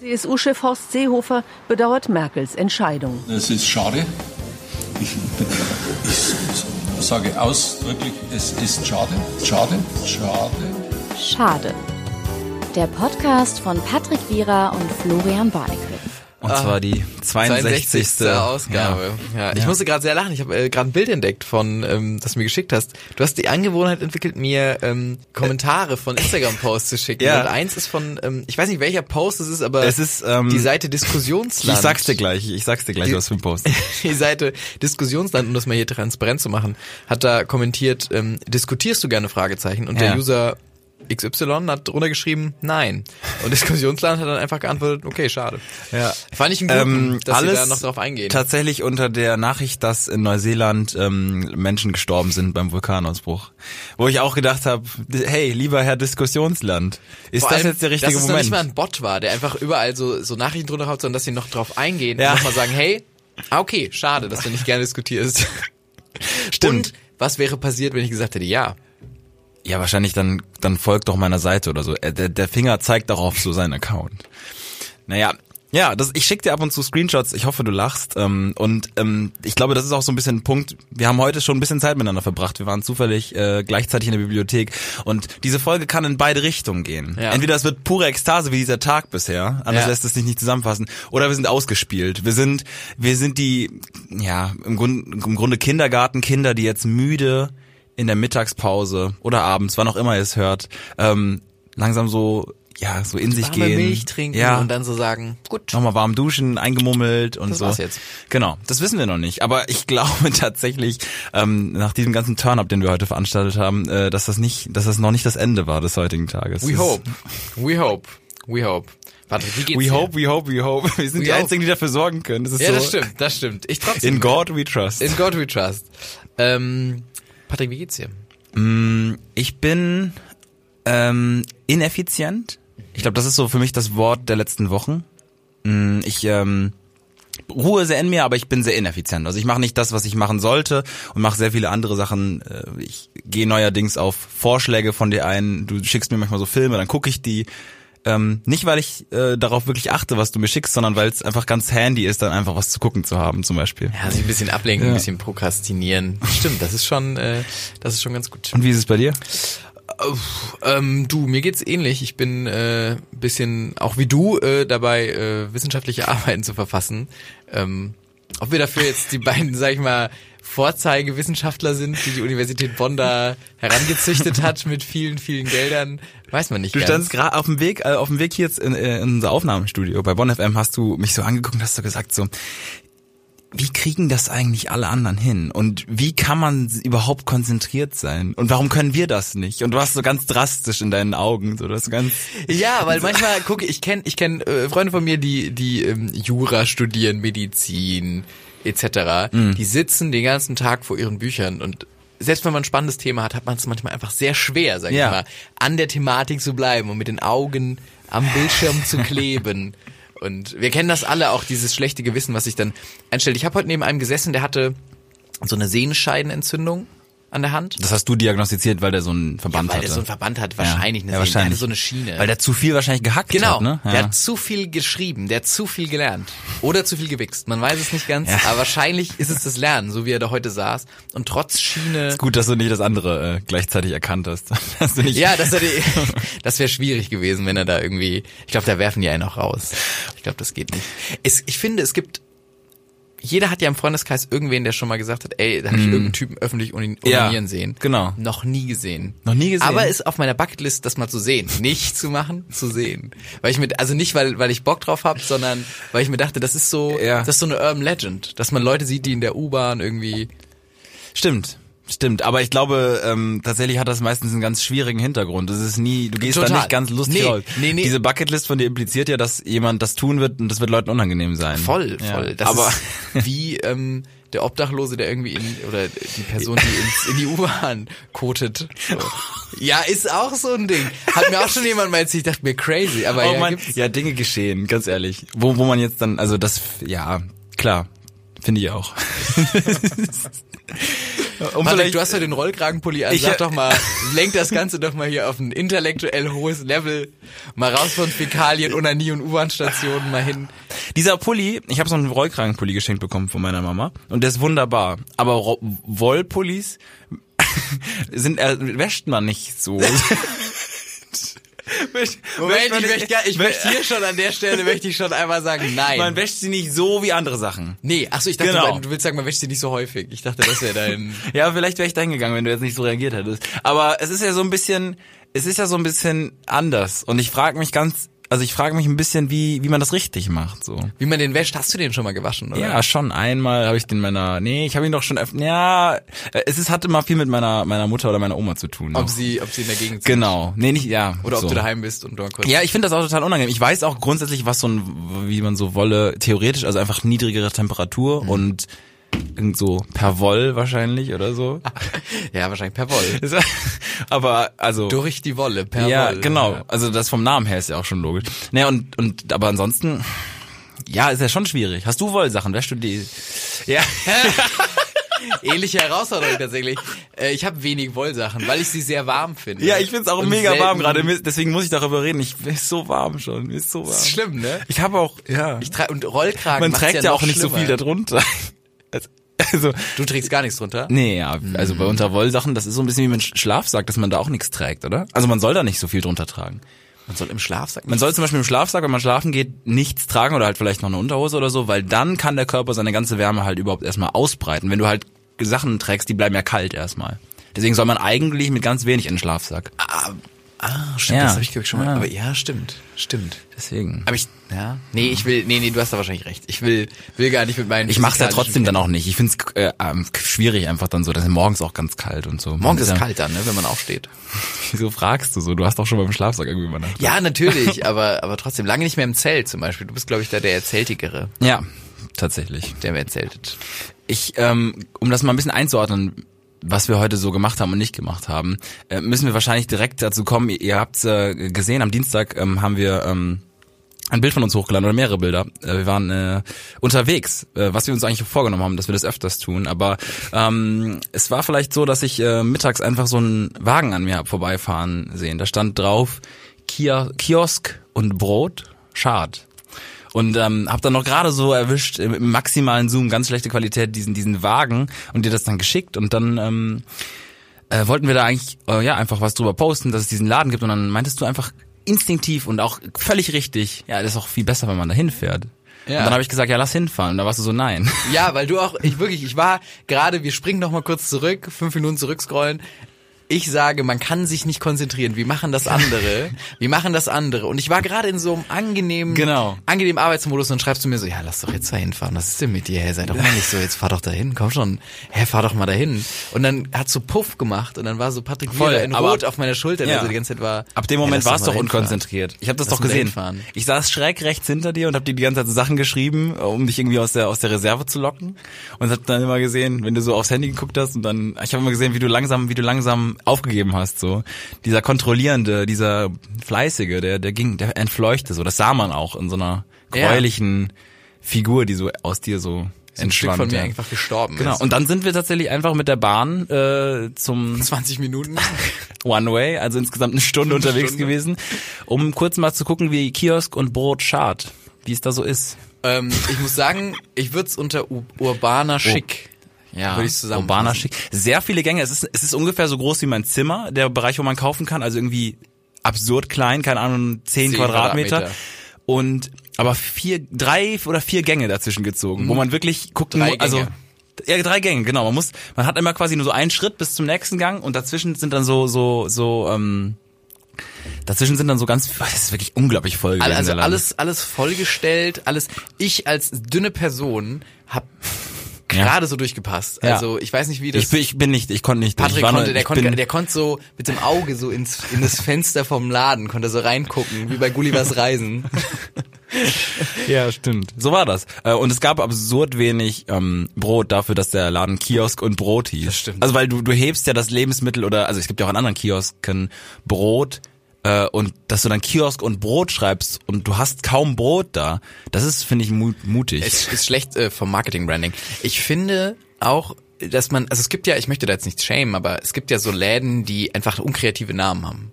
CSU-Chef Horst Seehofer bedauert Merkels Entscheidung. Es ist schade. Ich, ich sage ausdrücklich, es ist schade, schade, schade. Schade. Der Podcast von Patrick Wierer und Florian Barnikel. Und ah, zwar die 62. 62. Ausgabe. Ja. ja ich ja. musste gerade sehr lachen. Ich habe äh, gerade ein Bild entdeckt von, ähm, das du mir geschickt hast. Du hast die Angewohnheit entwickelt, mir ähm, Kommentare von Instagram-Posts zu schicken. Ja. Und eins ist von, ähm, ich weiß nicht welcher Post es ist, aber es ist ähm, die Seite Diskussionsland. Ich sag's dir gleich. Ich sag's dir gleich, die, was für ein Post. die Seite Diskussionsland, um das mal hier transparent zu machen, hat da kommentiert: ähm, Diskutierst du gerne Fragezeichen? Und der User XY hat drunter geschrieben, nein. Und Diskussionsland hat dann einfach geantwortet, okay, schade. Ja. Fand ich einen guten, ähm, dass alles sie da noch drauf eingehen. Tatsächlich unter der Nachricht, dass in Neuseeland ähm, Menschen gestorben sind beim Vulkanausbruch. Wo ich auch gedacht habe, hey, lieber Herr Diskussionsland, ist Vor das allem, jetzt der richtige dass Moment? Dass es noch nicht mal ein Bot war, der einfach überall so, so Nachrichten drunter haut, sondern dass sie noch drauf eingehen ja. und nochmal sagen, hey, ah, okay, schade, dass du nicht gerne diskutierst. Stimmt. Und was wäre passiert, wenn ich gesagt hätte, ja, ja, wahrscheinlich dann, dann folgt doch meiner Seite oder so. Äh, der, der Finger zeigt doch auf so seinen Account. Naja, ja, das, ich schicke dir ab und zu Screenshots. Ich hoffe, du lachst. Ähm, und ähm, ich glaube, das ist auch so ein bisschen ein Punkt. Wir haben heute schon ein bisschen Zeit miteinander verbracht. Wir waren zufällig äh, gleichzeitig in der Bibliothek. Und diese Folge kann in beide Richtungen gehen. Ja. Entweder es wird pure Ekstase wie dieser Tag bisher, anders ja. lässt es sich nicht zusammenfassen. Oder wir sind ausgespielt. Wir sind, wir sind die, ja, im, Grund, im Grunde Kindergartenkinder, die jetzt müde in der Mittagspause oder abends, wann auch immer ihr es hört, ähm, langsam so ja, so in sich gehen. Milch trinken ja. und dann so sagen, gut. Nochmal warm duschen, eingemummelt und das so. War's jetzt. Genau, das wissen wir noch nicht. Aber ich glaube tatsächlich, ähm, nach diesem ganzen Turn-up, den wir heute veranstaltet haben, äh, dass das nicht, dass das noch nicht das Ende war des heutigen Tages. We das hope. We hope. We hope. Warte, wie geht's We dir? hope, we hope, we hope. Wir sind we die hope. Einzigen, die dafür sorgen können. Das ist ja, so. das stimmt, das stimmt. Ich trotzdem. In God we trust. In God we trust. Ähm, Patrick, wie geht's dir? Mm, ich bin ähm, ineffizient. Ich glaube, das ist so für mich das Wort der letzten Wochen. Mm, ich ähm, ruhe sehr in mir, aber ich bin sehr ineffizient. Also ich mache nicht das, was ich machen sollte und mache sehr viele andere Sachen. Äh, ich gehe neuerdings auf Vorschläge von dir ein. Du schickst mir manchmal so Filme, dann gucke ich die ähm, nicht, weil ich äh, darauf wirklich achte, was du mir schickst, sondern weil es einfach ganz handy ist, dann einfach was zu gucken zu haben, zum Beispiel. Ja, sich ein bisschen ablenken, ja. ein bisschen prokrastinieren. Stimmt, das ist schon, äh, das ist schon ganz gut. Und wie ist es bei dir? Ähm, du, mir geht's ähnlich. Ich bin äh, bisschen, auch wie du, äh, dabei, äh, wissenschaftliche Arbeiten zu verfassen. Ähm, ob wir dafür jetzt die beiden, sag ich mal, Vorzeigewissenschaftler sind, die die Universität Bonn da herangezüchtet hat mit vielen, vielen Geldern, weiß man nicht. Du ganz. standst gerade auf dem Weg, äh, auf dem Weg hier jetzt in, äh, in unser Aufnahmestudio bei Bonn FM, hast du mich so angeguckt und hast so gesagt so, wie kriegen das eigentlich alle anderen hin? Und wie kann man überhaupt konzentriert sein? Und warum können wir das nicht? Und du warst so ganz drastisch in deinen Augen, so das ganz. Ja, weil manchmal guck ich kenne ich kenne äh, Freunde von mir, die die ähm, Jura studieren, Medizin, etc., mhm. die sitzen den ganzen Tag vor ihren Büchern und selbst wenn man ein spannendes Thema hat, hat man es manchmal einfach sehr schwer, sag ja. ich mal, an der Thematik zu bleiben und mit den Augen am Bildschirm zu kleben. Und wir kennen das alle, auch dieses schlechte Gewissen, was sich dann einstellt. Ich habe heute neben einem gesessen, der hatte so eine Sehenscheidenentzündung an der Hand. Das hast du diagnostiziert, weil der so einen Verband ja, weil hatte. der so einen Verband hat, wahrscheinlich ja, eine ja, wahrscheinlich. Der hatte so eine Schiene. Weil der zu viel wahrscheinlich gehackt genau. hat, ne? Ja. Der hat zu viel geschrieben, der hat zu viel gelernt. Oder zu viel gewichst. Man weiß es nicht ganz, ja. aber wahrscheinlich ist es das Lernen, so wie er da heute saß. Und trotz Schiene. Ist gut, dass du nicht das andere äh, gleichzeitig erkannt hast. dass ja, das, das wäre schwierig gewesen, wenn er da irgendwie. Ich glaube, da werfen die einen auch raus. Ich glaube, das geht nicht. Es, ich finde, es gibt jeder hat ja im Freundeskreis irgendwen, der schon mal gesagt hat, ey, da habe ich mm. irgendeinen Typen öffentlich urinieren ja, sehen. Genau. Noch nie gesehen. Noch nie gesehen. Aber ist auf meiner Bucketlist, das mal zu sehen. Nicht zu machen, zu sehen. Weil ich mit, also nicht, weil, weil ich Bock drauf habe, sondern weil ich mir dachte, das ist so, ja. das ist so eine Urban Legend, dass man Leute sieht, die in der U-Bahn irgendwie. Stimmt. Stimmt, aber ich glaube, ähm, tatsächlich hat das meistens einen ganz schwierigen Hintergrund. Es ist nie, du gehst da nicht ganz lustig nee, raus. Nee, nee. Diese Bucketlist von dir impliziert ja, dass jemand das tun wird und das wird Leuten unangenehm sein. Voll, voll. Ja. Das aber wie ähm, der Obdachlose, der irgendwie in, oder die Person, die ins, in die U-Bahn kotet. So. Ja, ist auch so ein Ding. Hat mir auch schon jemand mal erzählt, ich dachte mir crazy, aber oh ja, man, ja, Dinge geschehen, ganz ehrlich. Wo, wo man jetzt dann, also das, ja, klar, finde ich auch. Um Patrick, du hast ja den Rollkragenpulli an. Ich- Sag doch mal, lenk das Ganze doch mal hier auf ein intellektuell hohes Level. Mal raus von Fäkalien, Onanie und U-Bahn-Stationen mal hin. Dieser Pulli, ich habe so einen Rollkragenpulli geschenkt bekommen von meiner Mama und der ist wunderbar. Aber Wollpullis sind äh, wäscht man nicht so. Moment, ich möchte, ich möchte hier schon an der Stelle möchte ich schon einmal sagen, nein. Man wäscht sie nicht so wie andere Sachen. nee, ach so, ich dachte, Genau. du, du willst sagen, man wäscht sie nicht so häufig. Ich dachte, das wäre dein... Ja, vielleicht wäre ich da hingegangen, wenn du jetzt nicht so reagiert hättest. Aber es ist ja so ein bisschen, es ist ja so ein bisschen anders. Und ich frage mich ganz, also ich frage mich ein bisschen, wie, wie man das richtig macht, so. Wie man den wäscht, hast du den schon mal gewaschen, oder? Ja, schon einmal habe ich den meiner, nee, ich habe ihn doch schon öfter, ja, äh, es ist, hat immer viel mit meiner, meiner Mutter oder meiner Oma zu tun. Ob noch. sie, ob sie in der Gegend sind. Genau, nee, nicht, ja. Oder ob so. du daheim bist und mal kurz... Ja, ich finde das auch total unangenehm. Ich weiß auch grundsätzlich, was so ein, wie man so wolle, theoretisch, also einfach niedrigere Temperatur Mhm. und irgend so per Woll wahrscheinlich oder so. Ja, wahrscheinlich per Woll. Aber also Durch die Wolle, per ja, Woll. genau. Also das vom Namen her ist ja auch schon logisch. Naja, und, und aber ansonsten, ja, ist ja schon schwierig. Hast du Wollsachen? Wäschst du die? Ja. Ähnliche Herausforderung tatsächlich. Äh, ich habe wenig Wollsachen, weil ich sie sehr warm finde. Ja, ich find's auch Und mega warm gerade. Deswegen muss ich darüber reden. Ich ist so warm schon. Mir ist so warm. Das ist schlimm, ne? Ich habe auch, ja. Ich und Rollkragen. Man trägt ja, noch auch nicht so schlimmer. viel darunter. Also, Du trägst gar nichts drunter. nee, ja, also bei Unterwollsachen, das ist so ein bisschen wie mit Schlafsack, dass man da auch nichts trägt, oder? Also man soll da nicht so viel drunter tragen. Man soll im Schlafsack. Man soll zum Beispiel im Schlafsack, wenn man schlafen geht, nichts tragen oder halt vielleicht noch eine Unterhose oder so, weil dann kann der Körper seine ganze Wärme halt überhaupt erstmal ausbreiten. Wenn du halt Sachen trägst, die bleiben ja kalt erstmal. Deswegen soll man eigentlich mit ganz wenig in den Schlafsack. ah, ah, stimmt, Ja. das habe ich glaube ich schon mal. Aber ja, stimmt, stimmt. Deswegen. Aber ich, ja, nee, ich will, nee, nee, du hast da wahrscheinlich recht. Ich will, will gar nicht mit meinen. Ich mach's ja trotzdem dann auch nicht. Ich find's äh, ähm, schwierig einfach dann so, dass morgens auch ganz kalt und so. Morgens ist ja, kalt dann, ne, wenn man aufsteht. Wieso fragst du so? Du hast doch schon beim Schlafsack irgendwie übernachtet. Ja, natürlich, aber, aber trotzdem lange nicht mehr im Zelt zum Beispiel. Du bist, glaube ich, da der Erzähltigere, Ja, tatsächlich. der mehr zeltet. Ich, ähm, um das mal ein bisschen einzuordnen, was wir heute so gemacht haben und nicht gemacht haben, äh, müssen wir wahrscheinlich direkt dazu kommen. Ihr, ihr habt's äh, gesehen, am Dienstag ähm, haben wir ähm, ein Bild von uns hochgeladen oder mehrere Bilder. Äh, wir waren äh, unterwegs, äh, was wir uns eigentlich vorgenommen haben, dass wir das öfters tun. Aber ähm, es war vielleicht so, dass ich äh, mittags einfach so einen Wagen an mir hab vorbeifahren sehen. Da stand drauf Kiosk und Brot, Schad. Und ähm, habe dann noch gerade so erwischt im, im maximalen Zoom, ganz schlechte Qualität, diesen diesen Wagen und dir das dann geschickt und dann ähm, äh, wollten wir da eigentlich äh, ja einfach was drüber posten, dass es diesen Laden gibt und dann meintest du einfach instinktiv und auch völlig richtig, ja, das ist auch viel besser, wenn man da hinfährt. Ja. Und dann habe ich gesagt, ja, lass hinfahren. Und da warst du so, nein. Ja, weil du auch, ich wirklich, ich war gerade, wir springen noch mal kurz zurück, fünf Minuten zurückscrollen. Ich sage, man kann sich nicht konzentrieren. Wir machen das andere. Wir machen das andere. Und ich war gerade in so einem angenehmen, Genau. angenehmen Arbeitsmodus und schreibst du mir so, ja, lass doch jetzt da hinfahren. Was ist denn mit dir? Hey, sei doch mal nicht so, jetzt fahr doch dahin. Komm schon. Hä, fahr doch mal dahin. Und dann hat so Puff gemacht und dann war so Patrick Voll, in Rot auf meiner Schulter, Ja. so die ganze Zeit war. Ab dem Moment warst du mal doch unkonzentriert. Ich habe das Lass doch gesehen. Ich saß schräg rechts hinter dir und habe dir die ganze Zeit so Sachen geschrieben, um dich irgendwie aus der aus der Reserve zu locken. Und hab dann immer gesehen, wenn du so aufs Handy geguckt hast und dann, ich habe immer gesehen, wie du langsam, wie du langsam aufgegeben hast. So dieser kontrollierende, dieser fleißige, der der ging, der entfleuchte so. Das sah man auch in so einer Ja. gräulichen Figur, die so aus dir so Ein Stück von mir ja. einfach gestorben Genau. ist. Und dann sind wir tatsächlich einfach mit der Bahn äh, zum 20 Minuten. One Way, also insgesamt eine Stunde unterwegs Stunde. gewesen, um kurz mal zu gucken, wie Kiosk und Brot schart, wie es da so ist. ähm, ich muss sagen, ich würde es unter u- urbaner Schick. Ja, Würde ich zusammenfassen. urbaner Schick. Sehr viele Gänge. Es ist, es ist ungefähr so groß wie mein Zimmer, der Bereich, wo man kaufen kann. Also irgendwie absurd klein, keine Ahnung, 10, 10 Quadratmeter. Quadratmeter. Und aber vier, drei oder vier Gänge dazwischen gezogen, wo man wirklich gucken Drei. Also Gänge. ja, drei Gänge, genau. Man muss, man hat immer quasi nur so einen Schritt bis zum nächsten Gang und dazwischen sind dann so, so, so, ähm, dazwischen sind dann so ganz, das ist wirklich unglaublich voll. Also alles, alles vollgestellt, alles. Ich als dünne Person hab gerade so durchgepasst. Ja. Also ich weiß nicht, wie das. Ich bin, ich bin nicht, ich konnte nicht. Patrick nur- konnte, der konnte, der konnte so mit dem Auge so ins in das Fenster vom Laden, konnte so reingucken, wie bei Gullivers Reisen. Ja, stimmt. So war das. Äh, Und es gab absurd wenig ähm, Brot dafür, dass der Laden Kiosk und Brot hieß. Das stimmt. Also weil du, du hebst ja das Lebensmittel oder, also es gibt ja auch an anderen Kiosken Brot äh, und dass du dann Kiosk und Brot schreibst und du hast kaum Brot da, das ist, finde ich, mut, mutig. Es ist schlecht äh, vom Marketing-Branding. Ich finde auch, dass man, also es gibt ja, ich möchte da jetzt nicht shame, aber es gibt ja so Läden, die einfach unkreative Namen haben.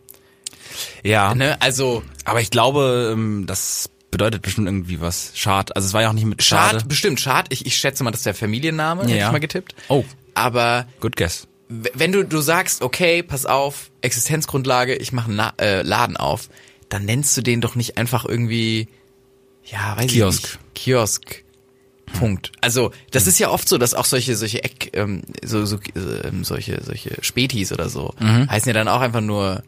Ja. Ne? Also Aber ich glaube, ähm, das bedeutet bestimmt irgendwie was. Schad. Also es war ja auch nicht mit Schade. Schad, bestimmt Schad. Ich, ich schätze mal, das ist der Familienname, hätte Ja. ich mal getippt. Oh. Aber Good guess. Wenn du du sagst, okay, pass auf, Existenzgrundlage, ich mache einen La äh, Laden auf, dann nennst du den doch nicht einfach irgendwie, ja, weiß Kiosk. ich nicht, Kiosk. Punkt. Also das ist ja oft so, dass auch solche solche Eck, ähm, so, so ähm, solche solche Spätis oder so heißen ja dann auch einfach nur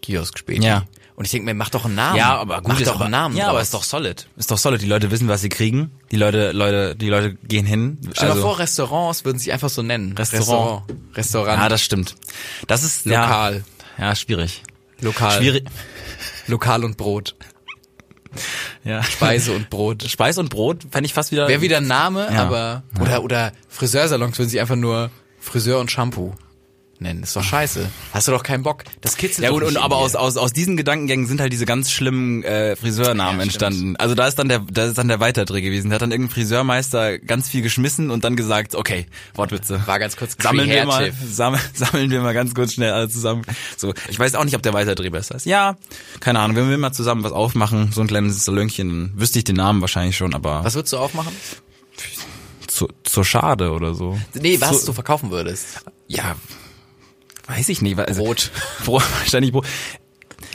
Kiosk Späti. Mhm. Ja. Und ich denke mir, mach doch einen Namen. Ja, aber gut, mach ist doch aber, einen Namen. Ja, aber ist doch solid. Ist doch solid. Die Leute wissen, was sie kriegen. Die Leute, Leute, die Leute gehen hin. Stell dir Also- mal vor, Restaurants würden sich einfach so nennen. Restaurant. Restaurant. Restaurant. Ja, das stimmt. Das ist Lokal. Ja, ja schwierig. Lokal. Schwierig. Lokal und Brot. Ja. Speise und Brot. Speis und Brot fände ich fast wieder. Wäre wieder ein Name, Ja. aber oder oder Friseursalons würden sie einfach nur Friseur und Shampoo nennen. Ist doch scheiße. Hast du doch keinen Bock. Das kitzelt Ja gut, und aber aus, aus, aus diesen Gedankengängen sind halt diese ganz schlimmen äh, Friseurnamen Ja, entstanden. Also da ist dann der, da ist dann der Weiterdreh gewesen. Da hat dann irgendein Friseurmeister ganz viel geschmissen und dann gesagt, okay, Wortwitze. War ganz kurz Sammeln wir mal, sammeln, sammeln wir mal ganz kurz schnell alle zusammen. So, ich weiß auch nicht, ob der Weiterdreh besser ist. Ja, keine Ahnung, wenn wir mal zusammen was aufmachen, so ein kleines Salönchen, dann wüsste ich den Namen wahrscheinlich schon, aber Was würdest du aufmachen? zu, zur Schade oder so. Nee, was Zu- du verkaufen würdest. Ja, weiß ich nicht. Also, Brot. Brot, wahrscheinlich Brot.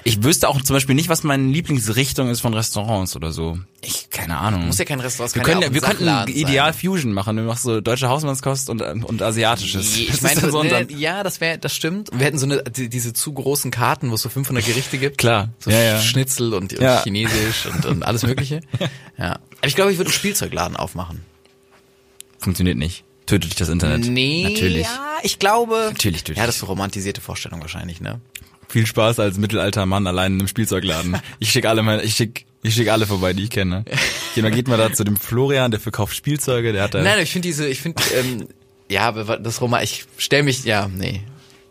Ich wüsste auch zum Beispiel nicht, was meine Lieblingsrichtung ist von Restaurants oder so. Ich, keine Ahnung. Muss ja kein Restaurant, es wir können ja wir könnten ideal sein. Fusion machen. Wir machen so deutsche Hausmannskost und, und asiatisches. Nee, Das Ich meine, so, dann- ja, das wäre, das stimmt. Wir hätten so eine, die, diese zu großen Karten, wo es so 500 Gerichte gibt. Klar. So Ja, ja. Schnitzel und, und Ja. Chinesisch und, und alles Mögliche. Ja. Aber ich glaube, ich würde einen Spielzeugladen aufmachen. Funktioniert nicht. Tötet dich das Internet. Nee, Natürlich. ja, ich glaube. Natürlich, natürlich. Ja, das ist so romantisierte Vorstellung wahrscheinlich, ne? Viel Spaß als mittelalter Mann allein in einem Spielzeugladen. Ich schicke alle mal, ich schick, ich schick alle vorbei, die ich kenne. Geht mal, geht mal da zu dem Florian, der verkauft Spielzeuge, der hat da. Nein, ich finde diese, ich finde, ähm, ja, das Roman, ich stell mich, ja, nee.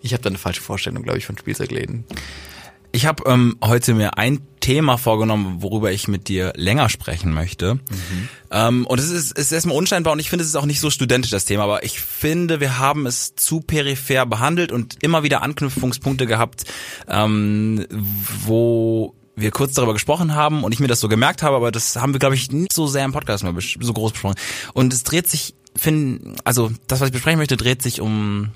Ich habe da eine falsche Vorstellung, glaube ich, von Spielzeugläden. Ich habe ähm, heute mir ein Thema vorgenommen, worüber ich mit dir länger sprechen möchte. Ähm, und es ist, ist erstmal unscheinbar und ich finde, es ist auch nicht so studentisch das Thema, aber ich finde, wir haben es zu peripher behandelt und immer wieder Anknüpfungspunkte gehabt, ähm, wo wir kurz darüber gesprochen haben und ich mir das so gemerkt habe, aber das haben wir, glaube ich, nicht so sehr im Podcast mal so groß besprochen. Und es dreht sich, find, also das, was ich besprechen möchte, dreht sich um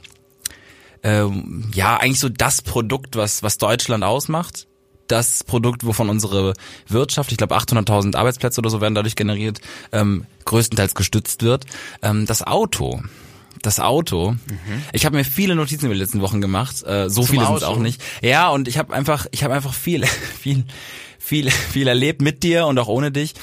ähm, ja, eigentlich so das Produkt, was, was Deutschland ausmacht. Das Produkt, wovon unsere Wirtschaft, ich glaube 800.000 Arbeitsplätze oder so werden dadurch generiert, ähm, größtenteils gestützt wird. Ähm, das Auto. Das Auto. Ich habe mir viele Notizen über die letzten Wochen gemacht. Äh, so Zum viele sind auch nicht. Ja, und ich habe einfach, ich habe einfach viel, viel, viel, viel erlebt mit dir und auch ohne dich.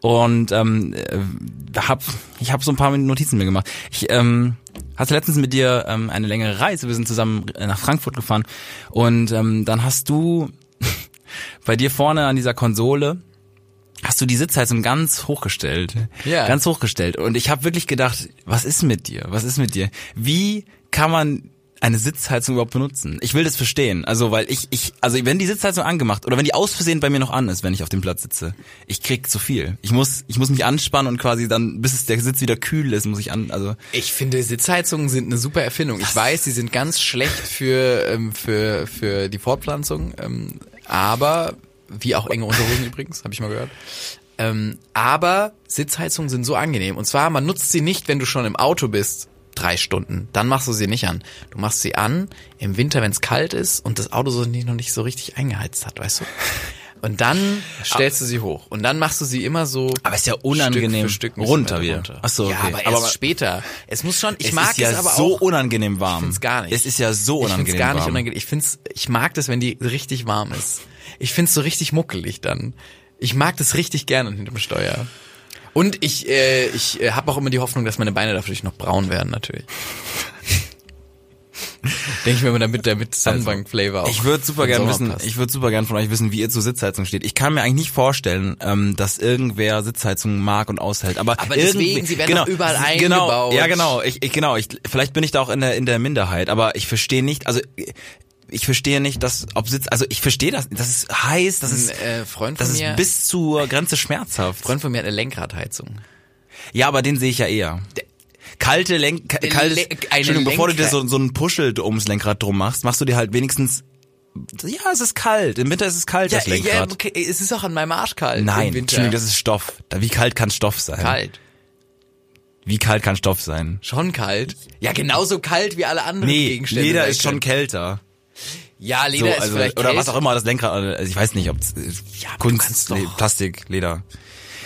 Und ähm, äh, hab, ich habe so ein paar Notizen mir gemacht. Ich ähm, hatte letztens mit dir ähm, eine längere Reise. Wir sind zusammen nach Frankfurt gefahren und ähm, dann hast du bei dir vorne an dieser Konsole hast du die Sitzheizung ganz hochgestellt. Ja. Ganz hochgestellt. Und ich habe wirklich gedacht, was ist mit dir? Was ist mit dir? Wie kann man eine Sitzheizung überhaupt benutzen? Ich will das verstehen. Also, weil ich, ich, also wenn die Sitzheizung angemacht oder wenn die aus Versehen bei mir noch an ist, wenn ich auf dem Platz sitze, ich krieg zu viel. Ich muss, ich muss mich anspannen und quasi dann, bis es der Sitz wieder kühl ist, muss ich an, also. Ich finde, Sitzheizungen sind eine super Erfindung. Ich weiß, sie sind ganz schlecht für, ähm, für, für die Fortpflanzung, ähm, aber, wie auch enge Unterhosen übrigens, habe ich mal gehört. Ähm, aber Sitzheizungen sind so angenehm. Und zwar, man nutzt sie nicht, wenn du schon im Auto bist, drei Stunden. Dann machst du sie nicht an. Du machst sie an im Winter, wenn es kalt ist und das Auto so nicht, noch nicht so richtig eingeheizt hat, weißt du? Und dann stellst du sie hoch. Und dann machst du sie immer so. Aber ist ja unangenehm Stück für Stück runter wieder. runter. Ach so, Ja, okay. aber erst Aber- später. Es muss schon, ich es mag ist ja es aber so auch. unangenehm warm. Ich find's gar nicht. Es ist ja so Ich unangenehm find's gar nicht warm. unangenehm. Ich find's, ich mag das, wenn die richtig warm ist. Ich find's so richtig muckelig dann. Ich mag das richtig gerne hinterm Steuer. Und ich, äh, ich äh, habe auch immer die Hoffnung, dass meine Beine dadurch noch braun werden, natürlich. Denke ich mir immer damit, damit Sonnenbank-Flavor auch. Ich würde super gern wissen, passt. ich würde super gern von euch wissen, wie ihr zur Sitzheizung steht. Ich kann mir eigentlich nicht vorstellen, ähm, dass irgendwer Sitzheizung mag und aushält. Aber, Aber deswegen, irgendwie- sie werden doch überall genau, eingebaut. Ja, genau. Ich, ich, genau. Ich, vielleicht bin ich da auch in der in der Minderheit, aber ich verstehe nicht. Also ich verstehe nicht, dass ob Sitz. Also ich verstehe das. Das ist heiß. Das ist Ein äh, Freund von das mir, ist bis zur Grenze schmerzhaft. Freund von mir hat eine Lenkradheizung. Ja, aber den sehe ich ja eher. kalte Lenk, ka- kaltes, Le- Entschuldigung, bevor du dir so, so einen Puschel ums Lenkrad drum machst, machst du dir halt wenigstens, ja, es ist kalt. Im Winter ist es kalt, das Lenkrad. okay, es ist auch an meinem Arsch kalt. Nein. Entschuldigung, das ist Stoff. Wie kalt kann Stoff sein? kalt. Wie kalt kann Stoff sein? Schon kalt. Ja, genauso kalt wie alle anderen Nee, Gegenstände. Leder der ist schon kälter. Ja, So, Leder ist also, vielleicht oder was auch immer, das Lenkrad, also ich weiß nicht, ob du Kunst, kannst doch- Le- Plastik, Leder.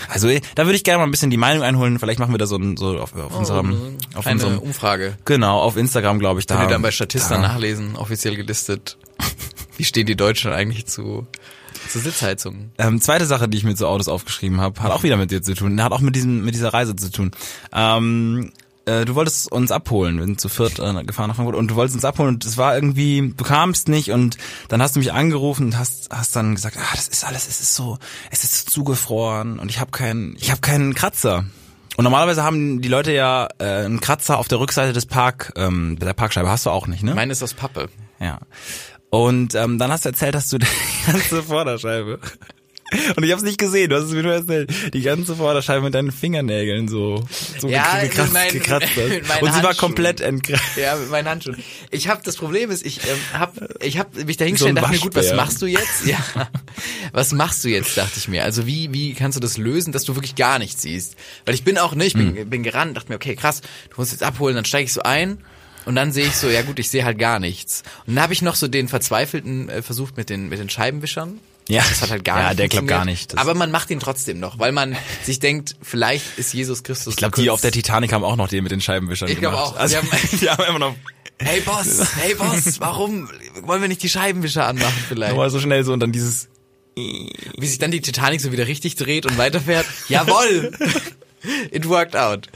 Also eh, da würde ich gerne mal ein bisschen die Meinung einholen. Vielleicht machen wir da so, ein, so auf, auf unserem, auf Eine unserem, Umfrage. genau, auf Instagram, glaube ich. Da, Könnt ihr dann bei Statista da, nachlesen, offiziell gelistet. Wie stehen die Deutschen eigentlich zu, zu Sitzheizungen? Ähm, zweite Sache, die ich mir zu Autos aufgeschrieben habe, hat auch wieder mit dir zu tun. Hat auch mit diesem, mit dieser Reise zu tun. Ähm, äh, du wolltest uns abholen, wir sind zu viert äh, gefahren nach Frankfurt und du wolltest uns abholen und es war irgendwie, du kamst nicht und dann hast du mich angerufen und hast, hast dann gesagt, ah, das ist alles, es ist so, es ist zugefroren und ich habe keinen, ich habe keinen Kratzer. Und normalerweise haben die Leute ja äh, einen Kratzer auf der Rückseite des Park, ähm, der Parkscheibe. Hast du auch nicht, ne? Meine ist aus Pappe. Ja. Und ähm, dann hast du erzählt, dass du die ganze Vorderscheibe. Und ich habe es nicht gesehen, du hast es mir nur erzählt. Die ganze Vorderscheibe mit deinen Fingernägeln so, so Ja, gekratzt, meinen- gekratzt hast. Und sie war Handschuhen. komplett entkratzt. Ja, mit meinen Handschuhen. Ich habe das Problem ist, ich ähm, hab, ich hab mich da So und dachte mir, gut, was machst du jetzt? Ja, was machst du jetzt, dachte ich mir. Also wie, wie kannst du das lösen, dass du wirklich gar nichts siehst? Weil ich bin auch, ne, ich bin, Hm. bin gerannt, dachte mir, okay, krass, du musst jetzt abholen, dann steige ich so ein und dann sehe ich so, ja gut, ich sehe halt gar nichts. Und dann habe ich noch so den verzweifelten äh, versucht mit den, mit den Scheibenwischern. Ja. Das hat halt gar Ja, nicht der klappt funktioniert. gar nicht. Das- Aber man macht ihn trotzdem noch, weil man sich denkt, vielleicht ist Jesus Christus Ich glaube, die auf der Titanic haben auch noch den mit den Scheibenwischern Ich gemacht. auch. Also, Die haben- die haben immer noch Hey Boss, hey Boss, warum wollen wir nicht die Scheibenwischer anmachen vielleicht? aber so schnell so und dann dieses Wie sich dann die Titanic so wieder richtig dreht und weiterfährt. Jawoll! It worked out.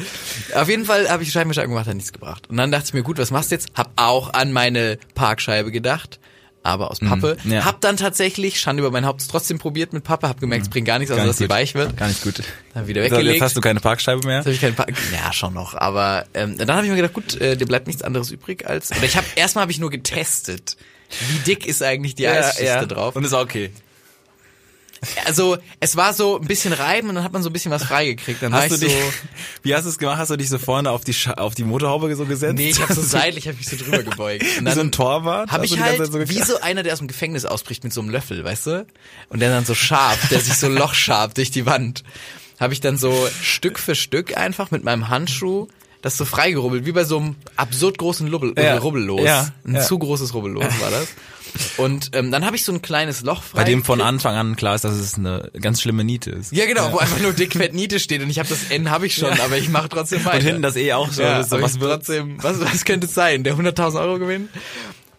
Auf jeden Fall habe ich die Scheibenwischer angemacht, hat nichts gebracht. Und dann dachte ich mir, gut, was machst du jetzt? Hab auch an meine Parkscheibe gedacht, aber aus Pappe. Mm, ja. Hab dann tatsächlich, Schande über mein Haupt, trotzdem probiert mit Pappe, hab gemerkt, es bringt gar nichts, außer dass sie weich wird. gar nicht gut. Dann wieder Jetzt weggelegt. hast du keine Parkscheibe mehr. Jetzt hab ich keinen Park ja, schon noch. Aber ähm, dann habe ich mir gedacht, gut, äh, dir bleibt nichts anderes übrig als. Oder ich habe erstmal habe ich nur getestet. Wie dick ist eigentlich die Eisschicht da drauf? Und ist okay. Also es war so ein bisschen reiben und dann hat man so ein bisschen was freigekriegt. Dann war Hast du ich dich, so. wie hast du es gemacht? Hast du dich so vorne auf die Scha auf die Motorhaube so gesetzt? Nee, ich habe so seitlich, habe mich so drüber gebeugt. Und Wie so ein Torwart? Habe ich halt so wie so einer, der aus dem Gefängnis ausbricht mit so einem Löffel, weißt du? Und der dann so scharf, der sich so Loch schabt durch die Wand. Habe ich dann so Stück für Stück einfach mit meinem Handschuh das so freigerubbelt, wie bei so einem absurd großen Lubbel, Ja. Rubbellos. Ja, Ein ja. zu großes Rubbellos war das. Und ähm, dann habe ich so ein kleines Loch frei. Bei dem von Anfang an klar ist, dass es eine ganz schlimme Niete ist. Ja, genau, wo einfach nur dick fett Niete steht und ich habe das N habe ich schon, aber ich mache trotzdem weiter. Und hinten das eh auch so. Ja, so was trotzdem, was, was könnte es sein? Der 100.000 Euro Gewinn?